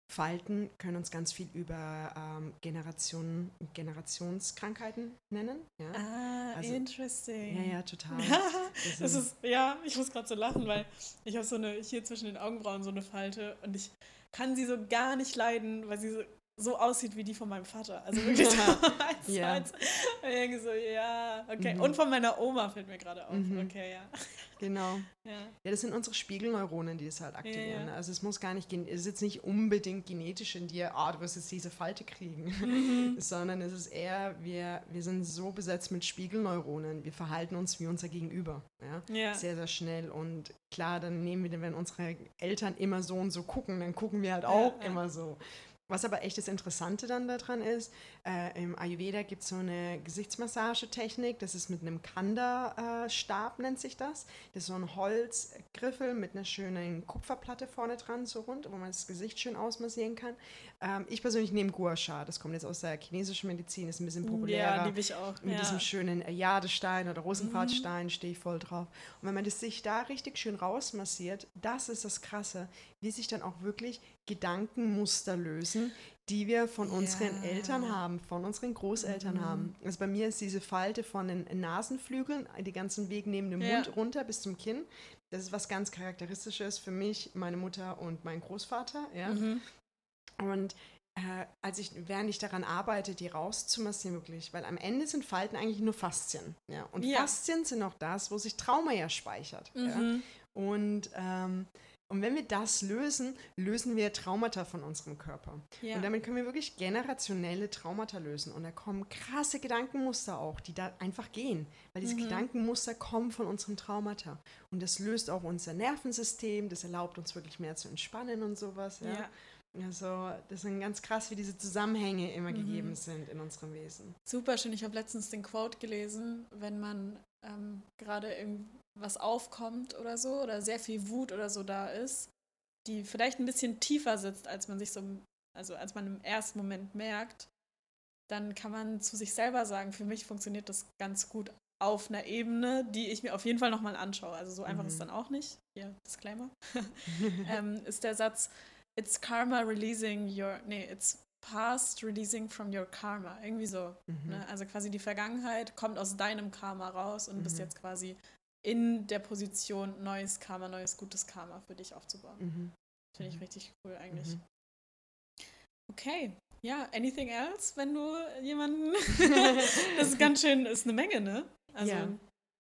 [SPEAKER 2] Falten können uns ganz viel über ähm, Generationen, Generationskrankheiten nennen. Ja?
[SPEAKER 1] Ah, also, interesting.
[SPEAKER 2] Ja, ja, total.
[SPEAKER 1] das, das ist, ja, ich muss gerade so lachen, weil ich habe so eine, hier zwischen den Augenbrauen so eine Falte und ich kann sie so gar nicht leiden, weil sie so, so aussieht wie die von meinem Vater. Also wirklich so eins, ja. eins. Irgendwie so, ja, okay. Mhm. Und von meiner Oma fällt mir gerade auf. Mhm. Okay, ja.
[SPEAKER 2] Genau. Ja. ja, das sind unsere Spiegelneuronen, die es halt aktivieren. Ja, ja. Also es muss gar nicht, es ist jetzt nicht unbedingt genetisch in dir, ah, du wirst jetzt diese Falte kriegen, mhm. sondern es ist eher, wir, wir sind so besetzt mit Spiegelneuronen, wir verhalten uns wie unser Gegenüber. Ja? Sehr, sehr schnell. Und klar, dann nehmen wir, wenn unsere Eltern immer so und so gucken, dann gucken wir halt auch immer so. Was aber echt das Interessante dann daran ist, äh, im Ayurveda gibt es so eine Gesichtsmassagetechnik, das ist mit einem Kanda-Stab, äh, nennt sich das. Das ist so ein Holzgriffel mit einer schönen Kupferplatte vorne dran, so rund, wo man das Gesicht schön ausmassieren kann. Ähm, ich persönlich nehme Gua Sha, das kommt jetzt aus der chinesischen Medizin, ist ein bisschen populärer.
[SPEAKER 1] Ja, liebe ich auch.
[SPEAKER 2] Mit
[SPEAKER 1] ja.
[SPEAKER 2] diesem schönen Jadestein oder Rosenquarzstein mhm. stehe ich voll drauf. Und wenn man das sich da richtig schön rausmassiert, das ist das Krasse, wie sich dann auch wirklich Gedankenmuster lösen, die wir von unseren ja. Eltern haben, von unseren Großeltern mhm. haben. Also bei mir ist diese Falte von den Nasenflügeln, die ganzen Weg neben dem ja. Mund runter bis zum Kinn. Das ist was ganz Charakteristisches für mich, meine Mutter und mein Großvater. Ja? Mhm. Und äh, als ich, während ich daran arbeite, die rauszumassieren, wirklich, weil am Ende sind Falten eigentlich nur Faszien. Ja? Und ja. Faszien sind auch das, wo sich Trauma ja speichert. Mhm. Ja? Und ähm, und wenn wir das lösen, lösen wir Traumata von unserem Körper. Ja. Und damit können wir wirklich generationelle Traumata lösen. Und da kommen krasse Gedankenmuster auch, die da einfach gehen. Weil diese mhm. Gedankenmuster kommen von unseren Traumata. Und das löst auch unser Nervensystem, das erlaubt uns wirklich mehr zu entspannen und sowas. Ja. ja. Also, das sind ganz krass, wie diese Zusammenhänge immer mhm. gegeben sind in unserem Wesen.
[SPEAKER 1] Super schön. Ich habe letztens den Quote gelesen, wenn man ähm, gerade was aufkommt oder so, oder sehr viel Wut oder so da ist, die vielleicht ein bisschen tiefer sitzt, als man sich so, also als man im ersten Moment merkt, dann kann man zu sich selber sagen, für mich funktioniert das ganz gut auf einer Ebene, die ich mir auf jeden Fall nochmal anschaue. Also so einfach mhm. ist dann auch nicht. Hier, Disclaimer. ähm, ist der Satz, it's karma releasing your, nee, it's past releasing from your karma. Irgendwie so. Mhm. Ne? Also quasi die Vergangenheit kommt aus deinem Karma raus und mhm. bist jetzt quasi in der Position, neues Karma, neues gutes Karma für dich aufzubauen. Mhm. Finde ich mhm. richtig cool eigentlich. Mhm. Okay, ja, anything else, wenn du jemanden. das ist ganz schön, ist eine Menge, ne? Also, ja.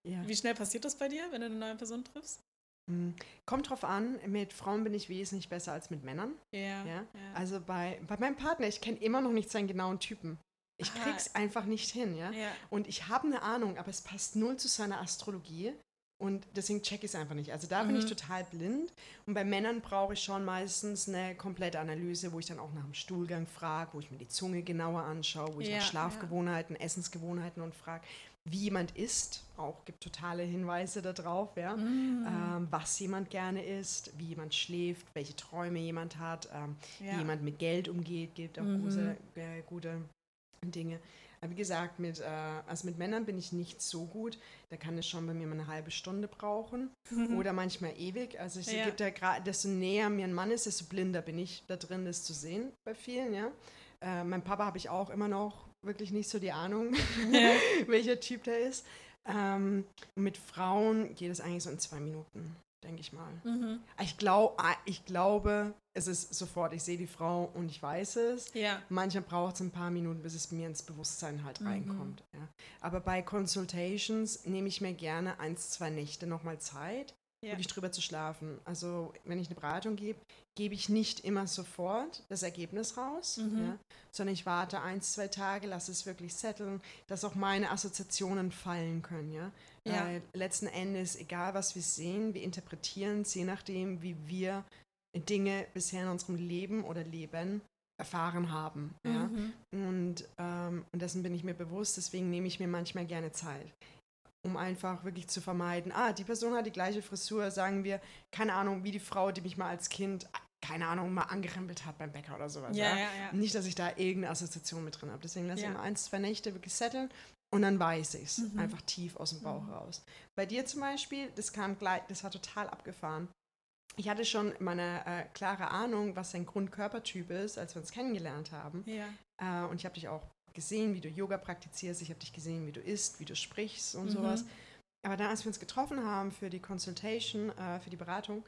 [SPEAKER 1] Ja. wie schnell passiert das bei dir, wenn du eine neue Person triffst?
[SPEAKER 2] Hm. Kommt drauf an, mit Frauen bin ich wesentlich besser als mit Männern.
[SPEAKER 1] Ja. ja?
[SPEAKER 2] Also bei, bei meinem Partner, ich kenne immer noch nicht seinen genauen Typen. Ich Aha. krieg's einfach nicht hin, ja. ja. Und ich habe eine Ahnung, aber es passt null zu seiner Astrologie. Und deswegen check ich es einfach nicht. Also da mhm. bin ich mhm. total blind. Und bei Männern brauche ich schon meistens eine komplette Analyse, wo ich dann auch nach dem Stuhlgang frage, wo ich mir die Zunge genauer anschaue, wo ich ja, nach Schlafgewohnheiten, ja. Essensgewohnheiten und frage, wie jemand isst. Auch gibt totale Hinweise darauf, ja. Mhm. Ähm, was jemand gerne isst, wie jemand schläft, welche Träume jemand hat, ähm, ja. wie jemand mit Geld umgeht, gibt auch mhm. große, äh, gute Dinge wie gesagt, mit, äh, also mit Männern bin ich nicht so gut. Da kann es schon bei mir mal eine halbe Stunde brauchen mhm. oder manchmal ewig. Also ich ja. da gerade, desto näher mir ein Mann ist, desto blinder bin ich da drin, das zu sehen bei vielen, ja. Äh, mein Papa habe ich auch immer noch wirklich nicht so die Ahnung, ja. welcher Typ der ist. Ähm, mit Frauen geht es eigentlich so in zwei Minuten denke ich mal. Mhm. Ich, glaub, ah, ich glaube, es ist sofort, ich sehe die Frau und ich weiß es. Ja. Manchmal braucht es ein paar Minuten, bis es mir ins Bewusstsein halt mhm. reinkommt. Ja. Aber bei Consultations nehme ich mir gerne eins, zwei Nächte nochmal Zeit, ja. wirklich drüber zu schlafen. Also wenn ich eine Beratung gebe, gebe ich nicht immer sofort das Ergebnis raus, mhm. ja, sondern ich warte eins, zwei Tage, lasse es wirklich setteln, dass auch meine Assoziationen fallen können. Ja? ja. Äh, letzten Endes, egal was wir sehen, wir interpretieren es je nachdem, wie wir Dinge bisher in unserem Leben oder Leben erfahren haben. Ja? Mhm. Und, ähm, und dessen bin ich mir bewusst, deswegen nehme ich mir manchmal gerne Zeit um einfach wirklich zu vermeiden, ah, die Person hat die gleiche Frisur, sagen wir, keine Ahnung, wie die Frau, die mich mal als Kind, keine Ahnung, mal angerempelt hat beim Bäcker oder sowas. Ja, ja? Ja. Nicht, dass ich da irgendeine Assoziation mit drin habe. Deswegen lasse ich immer ein, zwei Nächte wirklich setteln und dann weiß ich es. Mhm. Einfach tief aus dem Bauch mhm. raus. Bei dir zum Beispiel, das kam gleich, das war total abgefahren. Ich hatte schon meine äh, klare Ahnung, was dein Grundkörpertyp ist, als wir uns kennengelernt haben. Ja. Äh, und ich habe dich auch gesehen, wie du Yoga praktizierst, ich habe dich gesehen, wie du isst, wie du sprichst und mhm. sowas. Aber dann, als wir uns getroffen haben für die Consultation, äh, für die Beratung,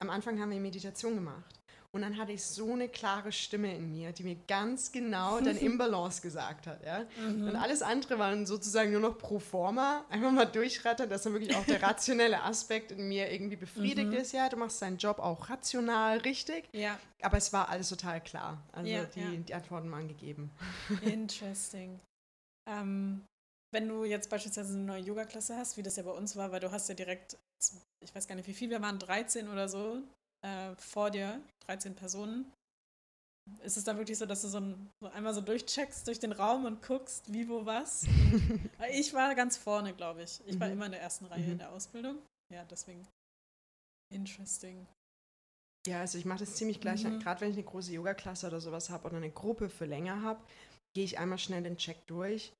[SPEAKER 2] am Anfang haben wir Meditation gemacht. Und dann hatte ich so eine klare Stimme in mir, die mir ganz genau dein Imbalance gesagt hat. Ja? Mhm. Und alles andere waren sozusagen nur noch pro forma. Einfach mal durchrattern, dass dann wirklich auch der rationelle Aspekt in mir irgendwie befriedigt mhm. ist. Ja, du machst deinen Job auch rational richtig. Ja. Aber es war alles total klar. Also ja, die, ja. die Antworten waren gegeben.
[SPEAKER 1] Interesting. ähm, wenn du jetzt beispielsweise eine neue Yoga-Klasse hast, wie das ja bei uns war, weil du hast ja direkt, ich weiß gar nicht, wie viel wir waren, 13 oder so, äh, vor dir, 13 Personen. Ist es dann wirklich so, dass du so, ein, so, einmal so durchcheckst durch den Raum und guckst, wie, wo, was? ich war ganz vorne, glaube ich. Ich war mhm. immer in der ersten Reihe mhm. in der Ausbildung. Ja, deswegen. Interesting.
[SPEAKER 2] Ja, also ich mache das ziemlich gleich. Mhm. Gerade wenn ich eine große Yoga-Klasse oder sowas habe oder eine Gruppe für länger habe, gehe ich einmal schnell den Check durch.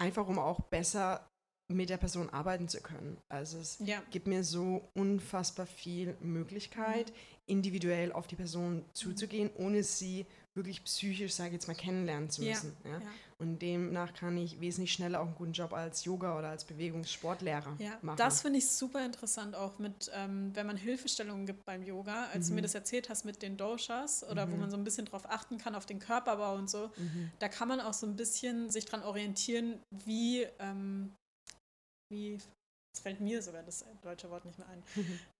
[SPEAKER 2] Einfach um auch besser mit der Person arbeiten zu können. Also es ja. gibt mir so unfassbar viel Möglichkeit, individuell auf die Person zuzugehen, ohne sie wirklich psychisch, sage ich jetzt mal, kennenlernen zu müssen. Ja. ja. Und demnach kann ich wesentlich schneller auch einen guten Job als Yoga oder als Bewegungssportlehrer machen.
[SPEAKER 1] Das finde ich super interessant auch mit, ähm, wenn man Hilfestellungen gibt beim Yoga, als mhm. du mir das erzählt hast mit den Doshas oder mhm. wo man so ein bisschen drauf achten kann, auf den Körperbau und so, mhm. da kann man auch so ein bisschen sich dran orientieren, wie ähm, wie, es fällt mir sogar das deutsche Wort nicht mehr ein,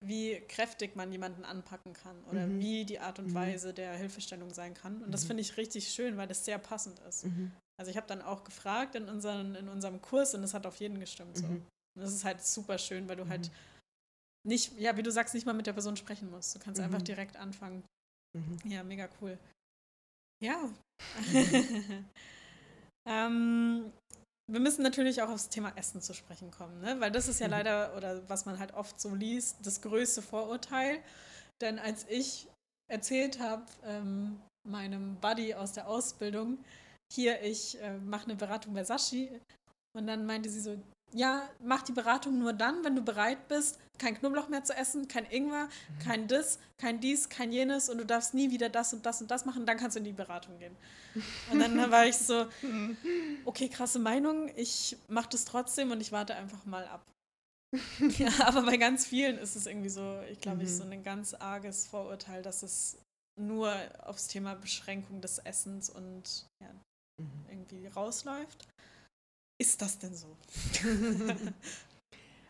[SPEAKER 1] wie kräftig man jemanden anpacken kann oder mhm. wie die Art und mhm. Weise der Hilfestellung sein kann. Und das mhm. finde ich richtig schön, weil das sehr passend ist. Mhm. Also ich habe dann auch gefragt in, unseren, in unserem Kurs und es hat auf jeden gestimmt. So. Und das ist halt super schön, weil du halt nicht, ja, wie du sagst, nicht mal mit der Person sprechen musst. Du kannst einfach direkt anfangen. Ja, mega cool. Ja. ähm, wir müssen natürlich auch aufs Thema Essen zu sprechen kommen, ne? weil das ist ja mhm. leider, oder was man halt oft so liest, das größte Vorurteil. Denn als ich erzählt habe, ähm, meinem Buddy aus der Ausbildung, hier, ich äh, mache eine Beratung bei Sashi, und dann meinte sie so, ja, mach die Beratung nur dann, wenn du bereit bist, kein Knoblauch mehr zu essen, kein Ingwer, mhm. kein das, kein dies, kein jenes und du darfst nie wieder das und das und das machen, dann kannst du in die Beratung gehen. Und dann war ich so, okay, krasse Meinung, ich mache das trotzdem und ich warte einfach mal ab. ja, aber bei ganz vielen ist es irgendwie so, ich glaube, mhm. ich so ein ganz arges Vorurteil, dass es nur aufs Thema Beschränkung des Essens und ja, mhm. irgendwie rausläuft. Ist das denn so?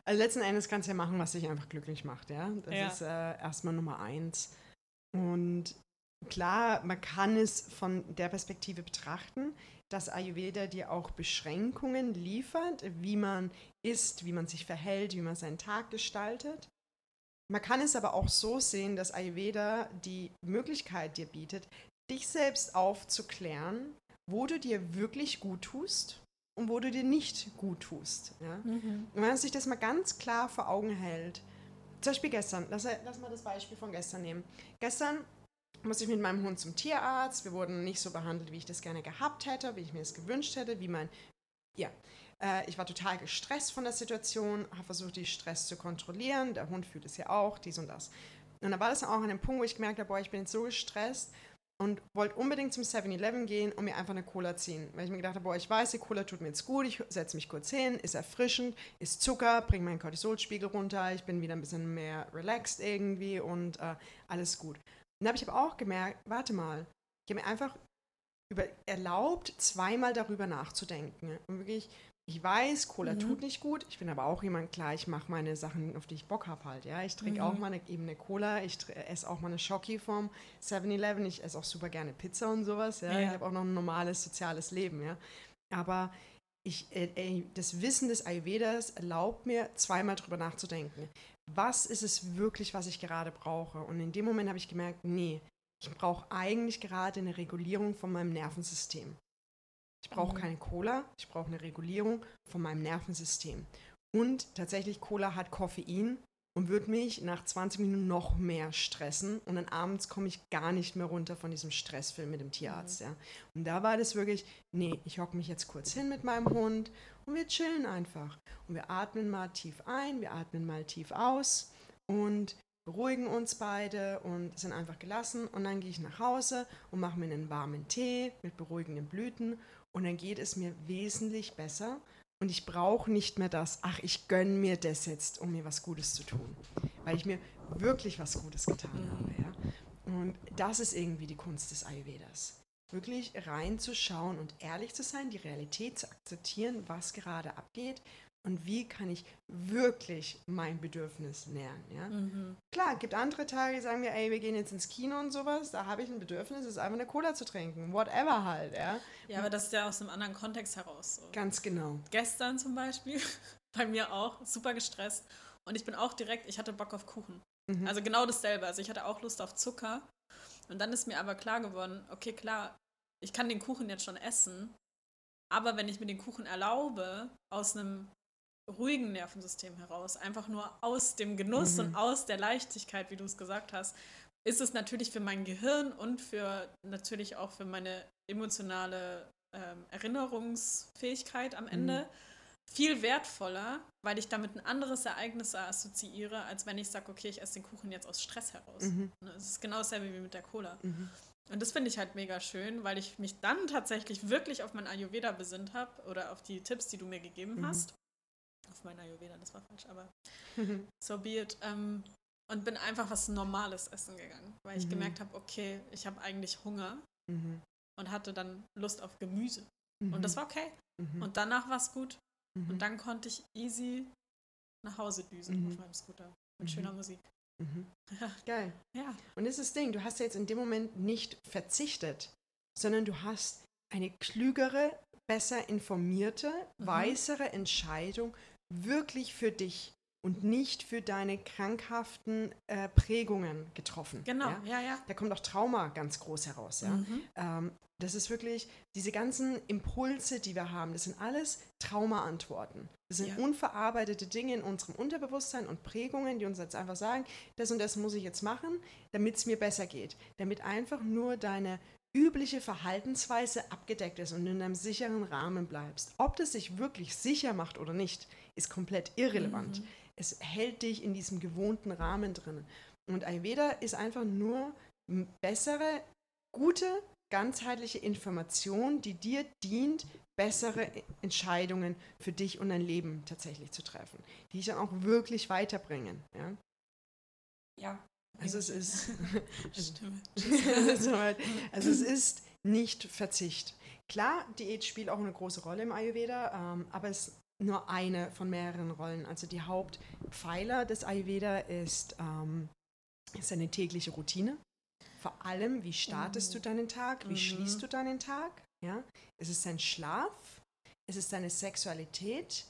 [SPEAKER 2] also letzten Endes kannst du ja machen, was dich einfach glücklich macht, ja. Das ja. ist äh, erstmal Nummer eins. Und klar, man kann es von der Perspektive betrachten, dass Ayurveda dir auch Beschränkungen liefert, wie man isst, wie man sich verhält, wie man seinen Tag gestaltet. Man kann es aber auch so sehen, dass Ayurveda die Möglichkeit dir bietet, dich selbst aufzuklären, wo du dir wirklich gut tust und wo du dir nicht gut tust. Ja? Mhm. Und wenn man sich das mal ganz klar vor Augen hält, zum Beispiel gestern, lass, lass mal das Beispiel von gestern nehmen. Gestern musste ich mit meinem Hund zum Tierarzt. Wir wurden nicht so behandelt, wie ich das gerne gehabt hätte, wie ich mir das gewünscht hätte, wie mein, ja. Äh, ich war total gestresst von der Situation, habe versucht, die Stress zu kontrollieren. Der Hund fühlt es ja auch, dies und das. Und da war das auch an dem Punkt, wo ich gemerkt habe, boah, ich bin jetzt so gestresst und wollte unbedingt zum 7-Eleven gehen und mir einfach eine Cola ziehen. Weil ich mir gedacht habe, boah, ich weiß, die Cola tut mir jetzt gut, ich setze mich kurz hin, ist erfrischend, ist Zucker, bringt meinen Cortisolspiegel runter, ich bin wieder ein bisschen mehr relaxed irgendwie und äh, alles gut. Und dann habe ich aber auch gemerkt, warte mal, ich habe mir einfach über, erlaubt, zweimal darüber nachzudenken. Und wirklich ich weiß, Cola mhm. tut nicht gut. Ich bin aber auch jemand, klar, ich mache meine Sachen, auf die ich Bock habe halt. Ja? Ich trinke mhm. auch mal eine, eben eine Cola, ich esse auch mal eine Schocki vom 7-Eleven, ich esse auch super gerne Pizza und sowas. Ja? ja. Ich habe auch noch ein normales soziales Leben. Ja? Aber ich, äh, das Wissen des Ayurvedas erlaubt mir, zweimal drüber nachzudenken. Was ist es wirklich, was ich gerade brauche? Und in dem Moment habe ich gemerkt, nee, ich brauche eigentlich gerade eine Regulierung von meinem Nervensystem. Ich brauche mhm. keine Cola, ich brauche eine Regulierung von meinem Nervensystem. Und tatsächlich, Cola hat Koffein und wird mich nach 20 Minuten noch mehr stressen. Und dann abends komme ich gar nicht mehr runter von diesem Stressfilm mit dem Tierarzt. Mhm. Ja. Und da war das wirklich, nee, ich hocke mich jetzt kurz hin mit meinem Hund und wir chillen einfach. Und wir atmen mal tief ein, wir atmen mal tief aus und beruhigen uns beide und sind einfach gelassen. Und dann gehe ich nach Hause und mache mir einen warmen Tee mit beruhigenden Blüten und dann geht es mir wesentlich besser und ich brauche nicht mehr das, ach, ich gönne mir das jetzt, um mir was Gutes zu tun, weil ich mir wirklich was Gutes getan mhm. habe. Ja? Und das ist irgendwie die Kunst des Ayurvedas. Wirklich reinzuschauen und ehrlich zu sein, die Realität zu akzeptieren, was gerade abgeht und wie kann ich wirklich mein Bedürfnis nähern. Ja? Mhm. Klar, gibt andere Tage, sagen wir, ey, wir gehen jetzt ins Kino und sowas, da habe ich ein Bedürfnis, ist einfach eine Cola zu trinken, whatever halt. Ja,
[SPEAKER 1] ja aber das ist ja aus einem anderen Kontext heraus. So.
[SPEAKER 2] Ganz genau.
[SPEAKER 1] Gestern zum Beispiel, bei mir auch, super gestresst und ich bin auch direkt, ich hatte Bock auf Kuchen. Mhm. Also genau dasselbe, also ich hatte auch Lust auf Zucker und dann ist mir aber klar geworden, okay, klar, ich kann den Kuchen jetzt schon essen, aber wenn ich mir den Kuchen erlaube, aus einem ruhigen Nervensystem heraus, einfach nur aus dem Genuss mhm. und aus der Leichtigkeit, wie du es gesagt hast, ist es natürlich für mein Gehirn und für natürlich auch für meine emotionale ähm, Erinnerungsfähigkeit am Ende mhm. viel wertvoller, weil ich damit ein anderes Ereignis assoziiere, als wenn ich sage, okay, ich esse den Kuchen jetzt aus Stress heraus. Mhm. Ne, es ist genau dasselbe wie mit der Cola. Mhm. Und das finde ich halt mega schön, weil ich mich dann tatsächlich wirklich auf mein Ayurveda besinnt habe oder auf die Tipps, die du mir gegeben mhm. Auf meiner Ayurveda, das war falsch, aber so be it. Ähm, und bin einfach was Normales essen gegangen, weil ich mhm. gemerkt habe, okay, ich habe eigentlich Hunger mhm. und hatte dann Lust auf Gemüse. Mhm. Und das war okay. Mhm. Und danach war es gut. Und mhm. dann konnte ich easy nach Hause düsen
[SPEAKER 2] mhm.
[SPEAKER 1] auf meinem Scooter mit schöner Musik.
[SPEAKER 2] Ja. Geil. Ja. Und das ist das Ding, du hast ja jetzt in dem Moment nicht verzichtet, sondern du hast eine klügere, besser informierte, weisere Entscheidung wirklich für dich und nicht für deine krankhaften äh, Prägungen getroffen.
[SPEAKER 1] Genau, ja?
[SPEAKER 2] ja,
[SPEAKER 1] ja.
[SPEAKER 2] Da kommt auch Trauma ganz groß heraus. Ja? Mhm. Ähm, das ist wirklich, diese ganzen Impulse, die wir haben, das sind alles Traumaantworten. Das sind ja. unverarbeitete Dinge in unserem Unterbewusstsein und Prägungen, die uns jetzt einfach sagen, das und das muss ich jetzt machen, damit es mir besser geht. Damit einfach nur deine übliche Verhaltensweise abgedeckt ist und in einem sicheren Rahmen bleibst. Ob das sich wirklich sicher macht oder nicht, ist komplett irrelevant. Mhm. Es hält dich in diesem gewohnten Rahmen drin. Und Ayurveda ist einfach nur bessere, gute, ganzheitliche Information, die dir dient, bessere Entscheidungen für dich und dein Leben tatsächlich zu treffen, die dich dann auch wirklich weiterbringen. Ja,
[SPEAKER 1] ja
[SPEAKER 2] also es ist, also, also es ist nicht Verzicht. Klar, Diät spielt auch eine große Rolle im Ayurveda, ähm, aber es ist nur eine von mehreren Rollen. Also die Hauptpfeiler des Ayurveda ist, ähm, ist eine tägliche Routine. Vor allem, wie startest mhm. du deinen Tag, wie mhm. schließt du deinen Tag? Ja? Es ist dein Schlaf, es ist deine Sexualität,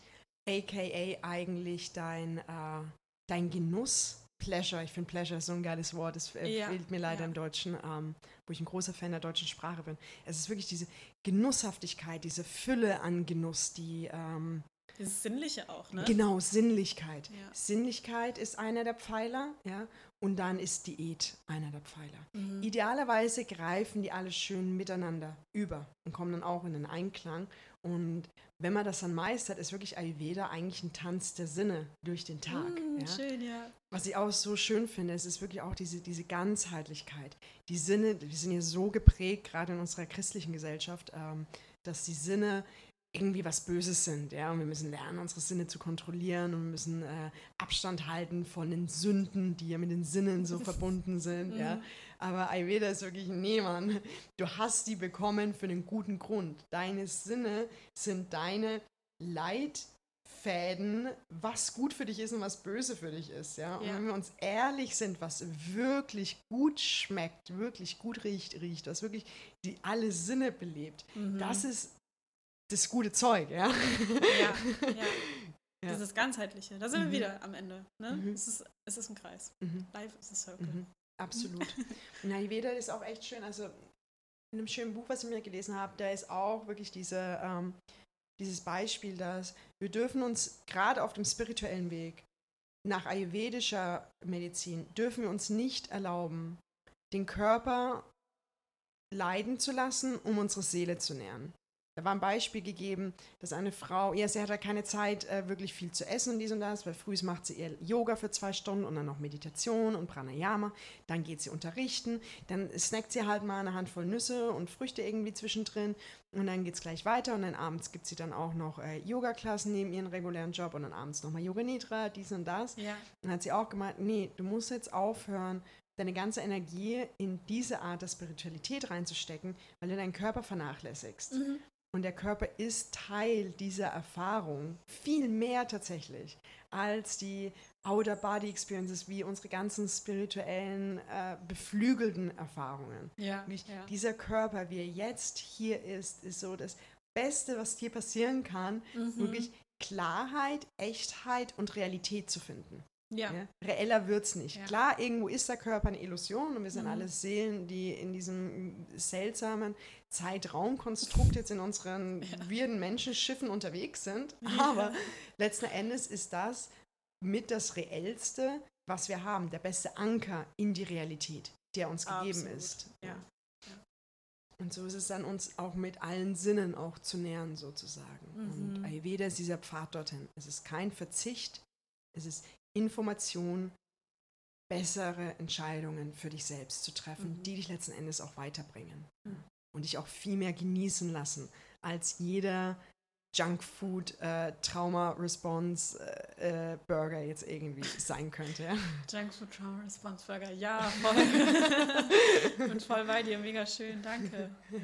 [SPEAKER 2] aka eigentlich dein, äh, dein Genuss Pleasure, ich finde Pleasure so ein geiles Wort, es äh, ja. fehlt mir leider ja. im Deutschen, ähm, wo ich ein großer Fan der deutschen Sprache bin. Es ist wirklich diese Genusshaftigkeit, diese Fülle an Genuss, die... Ähm,
[SPEAKER 1] das Sinnliche auch, ne?
[SPEAKER 2] Genau, Sinnlichkeit. Ja. Sinnlichkeit ist einer der Pfeiler, ja, und dann ist Diät einer der Pfeiler. Mhm. Idealerweise greifen die alle schön miteinander über und kommen dann auch in den Einklang. Und wenn man das dann meistert, ist wirklich Ayurveda eigentlich ein Tanz der Sinne durch den Tag.
[SPEAKER 1] Mm, ja? Schön, ja.
[SPEAKER 2] Was ich auch so schön finde, es ist wirklich auch diese, diese Ganzheitlichkeit. Die Sinne, die sind ja so geprägt, gerade in unserer christlichen Gesellschaft, ähm, dass die Sinne irgendwie was Böses sind. Ja? Und wir müssen lernen, unsere Sinne zu kontrollieren und wir müssen äh, Abstand halten von den Sünden, die ja mit den Sinnen so verbunden sind. Ja? Aber Ayurveda ist wirklich, nee, Mann, du hast die bekommen für einen guten Grund. Deine Sinne sind deine Leitfäden, was gut für dich ist und was böse für dich ist. Ja? Und ja. wenn wir uns ehrlich sind, was wirklich gut schmeckt, wirklich gut riecht, riecht was wirklich die alle Sinne belebt, mhm. das ist das gute Zeug, ja.
[SPEAKER 1] Ja, ja. Ja. Dieses ganzheitliche, da sind mhm. wir wieder am Ende. Ne? Mhm. Es, ist, es ist ein Kreis. Mhm. Life is a circle. Mhm.
[SPEAKER 2] Absolut. Und Ayurveda ist auch echt schön. Also in einem schönen Buch, was ich mir gelesen habe, da ist auch wirklich diese, ähm, dieses Beispiel, dass wir dürfen uns gerade auf dem spirituellen Weg nach ayurvedischer Medizin, dürfen wir uns nicht erlauben, den Körper leiden zu lassen, um unsere Seele zu nähren. Da war ein Beispiel gegeben, dass eine Frau, ja, sie hat ja keine Zeit, äh, wirklich viel zu essen und dies und das, weil früh macht sie ihr Yoga für zwei Stunden und dann noch Meditation und Pranayama. Dann geht sie unterrichten, dann snackt sie halt mal eine Handvoll Nüsse und Früchte irgendwie zwischendrin und dann geht es gleich weiter und dann abends gibt sie dann auch noch äh, Yoga-Klassen neben ihren regulären Job und dann abends nochmal Yoga Nidra, dies und das. Ja. Dann hat sie auch gemeint, nee, du musst jetzt aufhören, deine ganze Energie in diese Art der Spiritualität reinzustecken, weil du deinen Körper vernachlässigst.
[SPEAKER 1] Mhm.
[SPEAKER 2] Und der Körper ist Teil dieser Erfahrung, viel mehr tatsächlich, als die Outer Body Experiences, wie unsere ganzen spirituellen, äh, beflügelten Erfahrungen.
[SPEAKER 1] Ja, ja.
[SPEAKER 2] Dieser Körper, wie er jetzt hier ist, ist so das Beste, was dir passieren kann,
[SPEAKER 1] Mhm.
[SPEAKER 2] wirklich Klarheit, Echtheit und Realität zu finden.
[SPEAKER 1] Ja.
[SPEAKER 2] Ja? Reeller wird es nicht.
[SPEAKER 1] Ja.
[SPEAKER 2] Klar, irgendwo ist der Körper eine Illusion und wir sind
[SPEAKER 1] Mhm.
[SPEAKER 2] alles Seelen, die in diesem seltsamen Zeitraumkonstrukt jetzt in unseren
[SPEAKER 1] Ja.
[SPEAKER 2] weirden Menschenschiffen unterwegs sind. Aber letzten Endes ist das mit das Reellste, was wir haben, der beste Anker in die Realität, der uns gegeben
[SPEAKER 1] Absolut.
[SPEAKER 2] ist.
[SPEAKER 1] Ja.
[SPEAKER 2] Und so ist es dann uns auch mit allen Sinnen auch zu nähern sozusagen. Und
[SPEAKER 1] Mhm.
[SPEAKER 2] Ayurveda ist dieser Pfad dorthin. Es ist kein Verzicht, es ist Information, bessere Entscheidungen für dich selbst zu treffen,
[SPEAKER 1] Mhm.
[SPEAKER 2] die dich letzten Endes auch weiterbringen.
[SPEAKER 1] Mhm.
[SPEAKER 2] Und dich auch viel mehr genießen lassen, als jeder Junkfood äh, Trauma Response äh, äh, Burger jetzt irgendwie sein könnte. Ja?
[SPEAKER 1] Junkfood Trauma Response Burger, ja, voll. Bin voll bei dir, mega schön, danke. Ja.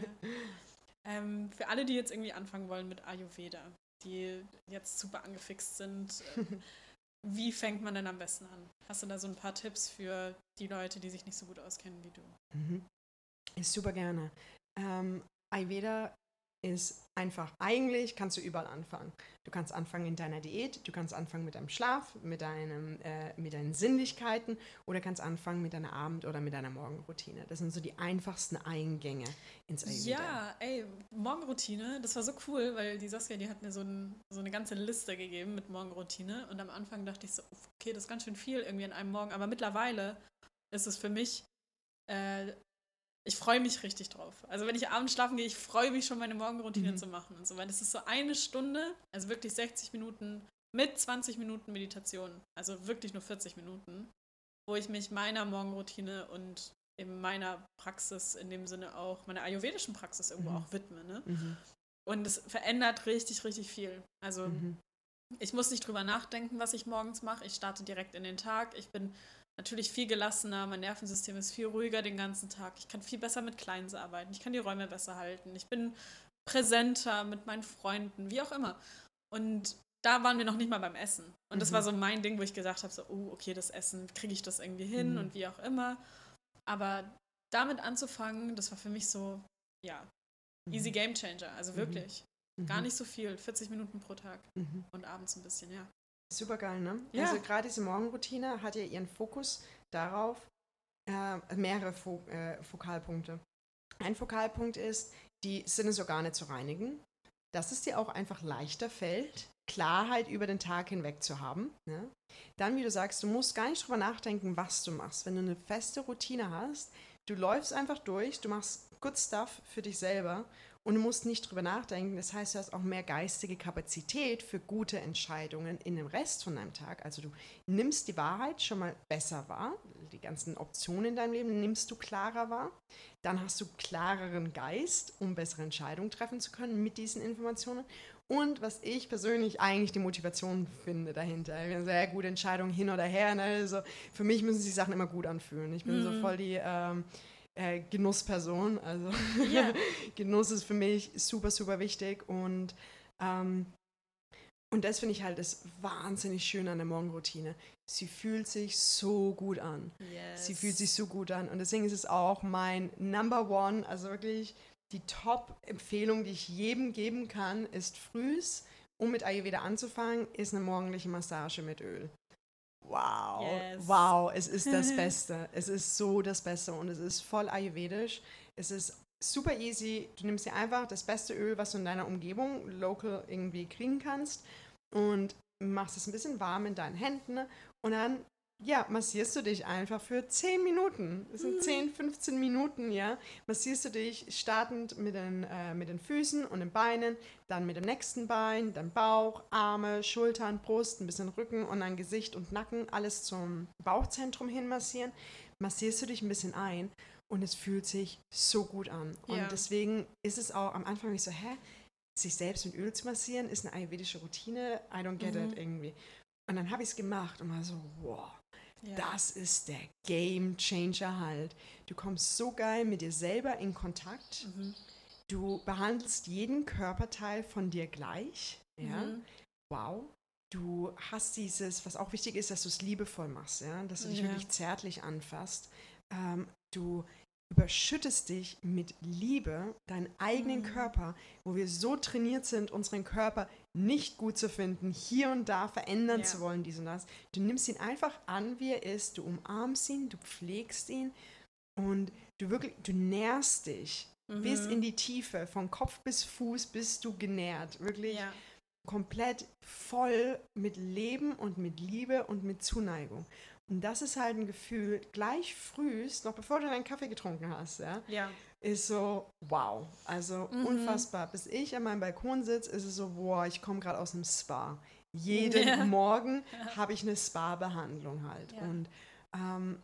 [SPEAKER 1] Ähm, für alle, die jetzt irgendwie anfangen wollen mit Ayurveda, die jetzt super angefixt sind, äh, wie fängt man denn am besten an? Hast du da so ein paar Tipps für die Leute, die sich nicht so gut auskennen wie du?
[SPEAKER 2] Mhm. Super gerne. Ähm, Ayurveda ist einfach, eigentlich kannst du überall anfangen. Du kannst anfangen in deiner Diät, du kannst anfangen mit deinem Schlaf, mit, deinem, äh, mit deinen Sinnlichkeiten oder kannst anfangen mit deiner Abend- oder mit deiner Morgenroutine. Das sind so die einfachsten Eingänge ins Ayurveda.
[SPEAKER 1] Ja, ey, Morgenroutine, das war so cool, weil die Saskia, die hat mir so, ein, so eine ganze Liste gegeben mit Morgenroutine und am Anfang dachte ich so, okay, das ist ganz schön viel irgendwie an einem Morgen, aber mittlerweile ist es für mich, äh, ich freue mich richtig drauf. Also wenn ich abends schlafen gehe, ich freue mich schon, meine Morgenroutine
[SPEAKER 2] Mhm.
[SPEAKER 1] zu machen und so, weil das ist so eine Stunde, also wirklich 60 Minuten mit 20 Minuten Meditation, also wirklich nur 40 Minuten, wo ich mich meiner Morgenroutine und in meiner Praxis, in dem Sinne auch, meiner ayurvedischen Praxis irgendwo
[SPEAKER 2] Mhm.
[SPEAKER 1] auch widme. Ne?
[SPEAKER 2] Mhm.
[SPEAKER 1] Und es verändert richtig, richtig viel. Also
[SPEAKER 2] Mhm.
[SPEAKER 1] ich muss nicht drüber nachdenken, was ich morgens mache. Ich starte direkt in den Tag. Ich bin natürlich viel gelassener, mein Nervensystem ist viel ruhiger den ganzen Tag. Ich kann viel besser mit Kleins arbeiten. Ich kann die Räume besser halten. Ich bin präsenter mit meinen Freunden, wie auch immer. Und da waren wir noch nicht mal beim Essen. Und das
[SPEAKER 2] Mhm.
[SPEAKER 1] war so mein Ding, wo ich gesagt habe, so, oh, okay, das Essen, kriege ich das irgendwie hin
[SPEAKER 2] Mhm.
[SPEAKER 1] und wie auch immer. Aber damit anzufangen, das war für mich so, ja, easy game changer. Also
[SPEAKER 2] Mhm.
[SPEAKER 1] wirklich.
[SPEAKER 2] Mhm.
[SPEAKER 1] Gar nicht so viel, 40 Minuten pro Tag
[SPEAKER 2] Mhm.
[SPEAKER 1] und abends ein bisschen, ja.
[SPEAKER 2] Super geil, ne?
[SPEAKER 1] Ja.
[SPEAKER 2] Also gerade diese Morgenroutine hat ja ihren Fokus darauf, äh, mehrere Fo äh, Fokalpunkte. Ein Fokalpunkt ist, die Sinnesorgane zu reinigen, dass es dir auch einfach leichter fällt, Klarheit über den Tag hinweg zu haben. Ne? Dann, wie du sagst, du musst gar nicht drüber nachdenken, was du machst. Wenn du eine feste Routine hast, du läufst einfach durch, du machst good stuff für dich selber und du musst nicht drüber nachdenken. Das heißt, du hast auch mehr geistige Kapazität für gute Entscheidungen in dem Rest von deinem Tag. Also du nimmst die Wahrheit schon mal besser wahr, die ganzen Optionen in deinem Leben nimmst du klarer wahr. Dann hast du klareren Geist, um bessere Entscheidungen treffen zu können mit diesen Informationen. Und was ich persönlich eigentlich die Motivation finde dahinter. Eine sehr gute Entscheidung hin oder her. Ne? Also für mich müssen sich Sachen immer gut anfühlen. Ich bin so
[SPEAKER 1] Mhm.
[SPEAKER 2] voll die ähm, äh, Genussperson. Also
[SPEAKER 1] Ja.
[SPEAKER 2] Genuss ist für mich super, super wichtig. Und, ähm, und das finde ich halt das wahnsinnig schön an der Morgenroutine. Sie fühlt sich so gut an.
[SPEAKER 1] Yes.
[SPEAKER 2] Sie fühlt sich so gut an. Und deswegen ist es auch mein Number One, also wirklich die Top-Empfehlung, die ich jedem geben kann, ist frühs, um mit Ayurveda anzufangen, ist eine morgendliche Massage mit Öl. Wow,
[SPEAKER 1] Yes.
[SPEAKER 2] wow, es ist das Beste. es ist so das Beste und es ist voll ayurvedisch. Es ist super easy. Du nimmst dir einfach das beste Öl, was du in deiner Umgebung local irgendwie kriegen kannst und machst es ein bisschen warm in deinen Händen und dann ja, massierst du dich einfach für 10 Minuten. Das sind 10, 15 Minuten, ja. Massierst du dich startend mit den, äh, mit den Füßen und den Beinen, dann mit dem nächsten Bein, dann Bauch, Arme, Schultern, Brust, ein bisschen Rücken und dann Gesicht und Nacken, alles zum Bauchzentrum hin massieren. Massierst du dich ein bisschen ein und es fühlt sich so gut an. Und
[SPEAKER 1] Ja.
[SPEAKER 2] deswegen ist es auch am Anfang nicht so, hä? Sich selbst mit Öl zu massieren ist eine ayurvedische Routine. I don't get
[SPEAKER 1] Mhm.
[SPEAKER 2] it irgendwie. Und dann habe ich es gemacht und war so, wow. Ja. das ist der Game Changer halt. Du kommst so geil mit dir selber in Kontakt. Mhm. Du behandelst jeden Körperteil von dir gleich. Ja. Mhm. Wow. Du hast dieses, was auch wichtig ist, dass du es liebevoll machst, ja, dass du dich ja. wirklich zärtlich anfasst. Ähm, du überschüttest dich mit Liebe, deinen eigenen mhm. Körper, wo wir so trainiert sind, unseren Körper nicht gut zu finden, hier und da verändern ja. zu wollen, dies und das. Du nimmst ihn einfach an, wie er ist, du umarmst ihn, du pflegst ihn und du wirklich, du nährst dich mhm. bis in die Tiefe, von Kopf bis Fuß bist du genährt, wirklich ja. komplett voll mit Leben und mit Liebe und mit Zuneigung. Und das ist halt ein Gefühl, gleich frühst, noch bevor du deinen Kaffee getrunken hast, ja, ja. Ist so, wow, also mhm. unfassbar. Bis ich an meinem Balkon sitze, ist es so, wow, ich komme gerade aus einem Spa. Jeden ja. Morgen ja. habe ich eine Spa-Behandlung halt. Und ähm,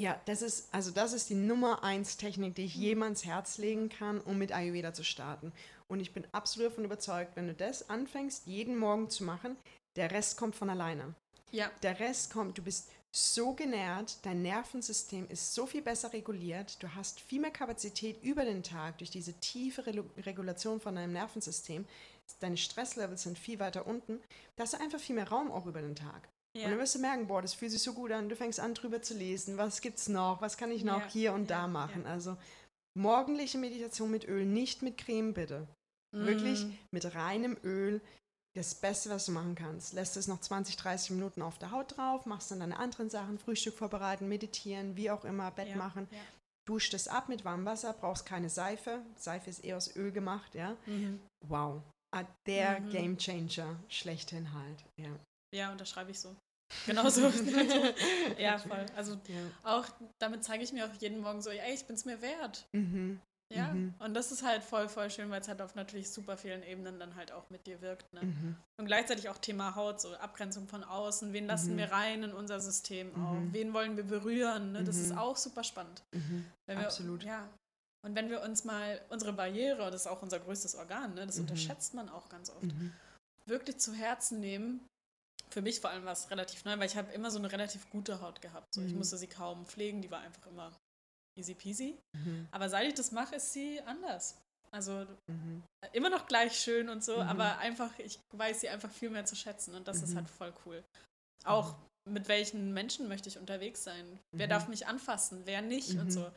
[SPEAKER 2] ja, das ist, also das ist die Nummer eins Technik, die ich mhm. jemands Herz legen kann, um mit Ayurveda zu starten. Und ich bin absolut davon überzeugt, wenn du das anfängst, jeden Morgen zu machen, der Rest kommt von alleine. Ja. Der Rest kommt, du bist so genährt, dein Nervensystem ist so viel besser reguliert, du hast viel mehr Kapazität über den Tag durch diese tiefe Re Regulation von deinem Nervensystem. Deine Stresslevels sind viel weiter unten. Da hast du einfach viel mehr Raum auch über den Tag. Ja. Und dann wirst du merken, boah, das fühlt sich so gut an. Du fängst an, drüber zu lesen. Was gibt's noch? Was kann ich noch ja. hier und ja. da machen? Also morgendliche Meditation mit Öl, nicht mit Creme, bitte. Mm. Wirklich mit reinem Öl das Beste, was du machen kannst. Lässt es noch 20, 30 Minuten auf der Haut drauf, machst dann deine anderen Sachen, Frühstück vorbereiten, meditieren, wie auch immer, Bett ja, machen. Ja. Duscht es ab mit warmem Wasser, brauchst keine Seife. Seife ist eher aus Öl gemacht, ja. Mhm. Wow. Ah, der mhm. Game Changer schlechthin halt, ja.
[SPEAKER 1] Ja, unterschreibe ich so. Genauso. ja, voll. Also ja. auch damit zeige ich mir auch jeden Morgen so, ey, ich bin es mir wert. Mhm. Ja, mhm. und das ist halt voll, voll schön, weil es halt auf natürlich super vielen Ebenen dann halt auch mit dir wirkt. Ne? Mhm. Und gleichzeitig auch Thema Haut, so Abgrenzung von außen, wen lassen mhm. wir rein in unser System auch, mhm. wen wollen wir berühren, ne? das ist mhm. auch super spannend.
[SPEAKER 2] Mhm.
[SPEAKER 1] Wir,
[SPEAKER 2] Absolut.
[SPEAKER 1] Ja, und wenn wir uns mal unsere Barriere, das ist auch unser größtes Organ, ne? das unterschätzt man auch ganz oft, wirklich zu Herzen nehmen, für mich vor allem war es relativ neu, weil ich habe immer so eine relativ gute Haut gehabt. So, Ich musste sie kaum pflegen, die war einfach immer easy peasy. Mhm. Aber seit ich das mache, ist sie anders. Also mhm. immer noch gleich schön und so, mhm. aber einfach, ich weiß sie einfach viel mehr zu schätzen und das ist halt mhm. voll cool. Auch mit welchen Menschen möchte ich unterwegs sein? Wer darf mich anfassen? Wer nicht? Und so.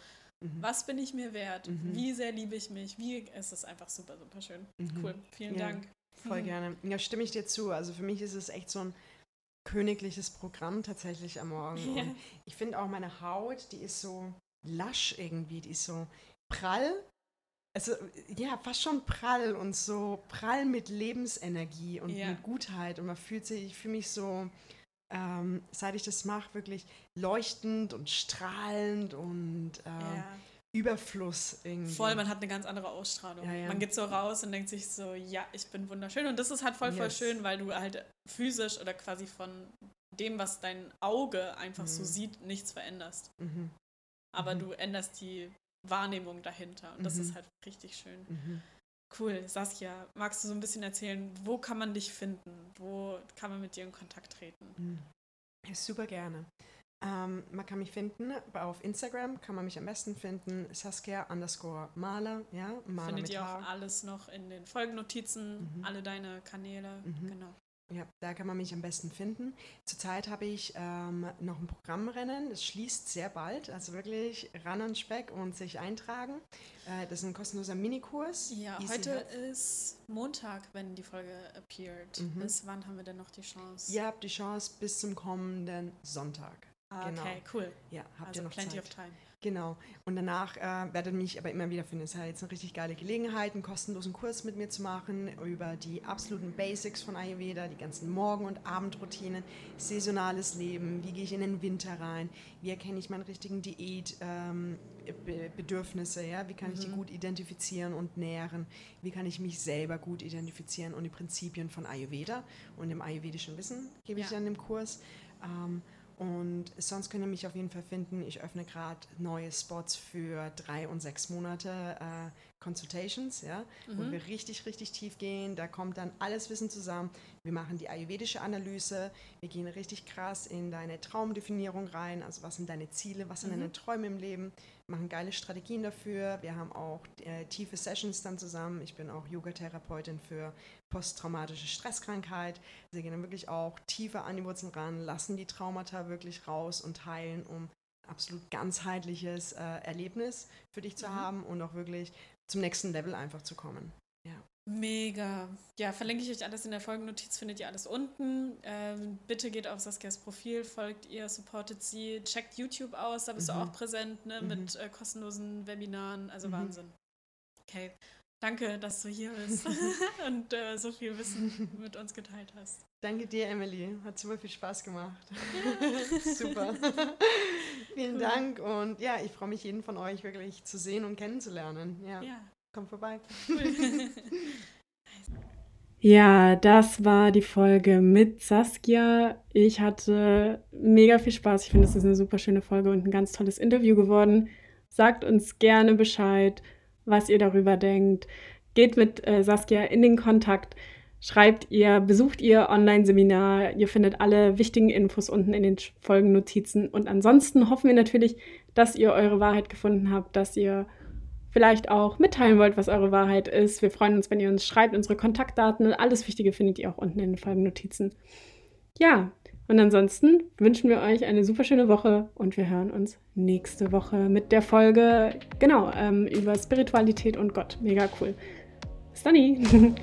[SPEAKER 1] Was bin ich mir wert? Wie sehr liebe ich mich? Wie ist es einfach super, super schön. Cool. Vielen ja, Dank.
[SPEAKER 2] Voll gerne. Ja, stimme ich dir zu. Also für mich ist es echt so ein königliches Programm tatsächlich am Morgen. Ja. ich finde auch meine Haut, die ist so, lasch irgendwie, die ist so prall. Also ja, fast schon prall und so prall mit Lebensenergie und ja. mit Gutheit. Und man fühlt sich, ich fühle mich so, ähm, seit ich das mache, wirklich leuchtend und strahlend und äh, ja. Überfluss irgendwie.
[SPEAKER 1] Voll, man hat eine ganz andere Ausstrahlung. Ja. Man geht so raus und denkt sich so, ja, ich bin wunderschön. Und das ist halt voll, voll yes. schön, weil du halt physisch oder quasi von dem, was dein Auge einfach mhm. so sieht, nichts veränderst. Mhm aber mhm. du änderst die Wahrnehmung dahinter. Und das ist mhm. halt richtig schön.
[SPEAKER 2] Mhm.
[SPEAKER 1] Cool, Saskia, magst du so ein bisschen erzählen, wo kann man dich finden? Wo kann man mit dir in Kontakt treten?
[SPEAKER 2] Mhm. Super gerne. Ähm, man kann mich finden, auf Instagram kann man mich am besten finden, Saskia underscore Maler, ja,
[SPEAKER 1] Maler Findet ihr auch alles noch in den Folgennotizen, mhm. alle deine Kanäle, mhm. genau.
[SPEAKER 2] Ja, da kann man mich am besten finden. Zurzeit habe ich ähm, noch ein Programmrennen. Das schließt sehr bald. Also wirklich ran an Speck und sich eintragen. Äh, das ist ein kostenloser Minikurs.
[SPEAKER 1] Ja, Easy heute Health. ist Montag, wenn die Folge appeared. Mhm. Bis wann haben wir denn noch die Chance?
[SPEAKER 2] Ihr habt die Chance bis zum kommenden Sonntag.
[SPEAKER 1] Ah, genau. Okay, cool.
[SPEAKER 2] Ja, habt
[SPEAKER 1] also
[SPEAKER 2] ihr noch
[SPEAKER 1] plenty
[SPEAKER 2] Zeit.
[SPEAKER 1] of time.
[SPEAKER 2] Genau. Und danach äh, werdet ihr mich aber immer wieder finden. Es ist halt jetzt eine richtig geile Gelegenheit, einen kostenlosen Kurs mit mir zu machen über die absoluten Basics von Ayurveda, die ganzen Morgen- und Abendroutinen, saisonales Leben, wie gehe ich in den Winter rein, wie erkenne ich meine richtigen Diätbedürfnisse, ähm, ja? wie kann ich die mhm. gut identifizieren und nähren, wie kann ich mich selber gut identifizieren und die Prinzipien von Ayurveda und dem ayurvedischen Wissen gebe ich ja. dann im Kurs. Ähm, Und sonst könnt ihr mich auf jeden Fall finden. Ich öffne gerade neue Spots für drei und sechs Monate äh, Consultations, ja, mhm. wo wir richtig, richtig tief gehen. Da kommt dann alles Wissen zusammen. Wir machen die ayurvedische Analyse. Wir gehen richtig krass in deine Traumdefinierung rein. Also was sind deine Ziele, was sind mhm. deine Träume im Leben? Machen geile Strategien dafür. Wir haben auch äh, tiefe Sessions dann zusammen. Ich bin auch Yoga-Therapeutin für posttraumatische Stresskrankheit. Wir gehen dann wirklich auch tiefer an die Wurzeln ran, lassen die Traumata wirklich raus und heilen, um absolut ganzheitliches äh, Erlebnis für dich zu mhm. haben und auch wirklich zum nächsten Level einfach zu kommen. Ja.
[SPEAKER 4] Mega. Ja, verlinke ich euch alles in der Folgennotiz, findet ihr alles unten. Ähm, bitte geht auf Saskias Profil, folgt ihr, supportet sie, checkt YouTube aus, da bist mhm. du auch präsent ne, mhm. mit äh, kostenlosen Webinaren, also mhm. Wahnsinn. Okay, danke, dass du hier bist und äh, so viel Wissen mit uns geteilt hast.
[SPEAKER 2] Danke dir, Emily. Hat super viel Spaß gemacht. super. Vielen cool. Dank und ja, ich freue mich, jeden von euch wirklich zu sehen und kennenzulernen. Ja. ja. Kommt vorbei.
[SPEAKER 1] Ja, das war die Folge mit Saskia. Ich hatte mega viel Spaß. Ich finde, es ist eine super schöne Folge und ein ganz tolles Interview geworden. Sagt uns gerne Bescheid, was ihr darüber denkt. Geht mit äh, Saskia in den Kontakt schreibt ihr, besucht ihr Online-Seminar. Ihr findet alle wichtigen Infos unten in den Folgennotizen. Und ansonsten hoffen wir natürlich, dass ihr eure Wahrheit gefunden habt, dass ihr vielleicht auch mitteilen wollt, was eure Wahrheit ist. Wir freuen uns, wenn ihr uns schreibt. Unsere Kontaktdaten und alles Wichtige findet ihr auch unten in den Folgennotizen. Ja, und ansonsten wünschen wir euch eine super schöne Woche und wir hören uns nächste Woche mit der Folge, genau, ähm, über Spiritualität und Gott. Mega cool. Bis dann.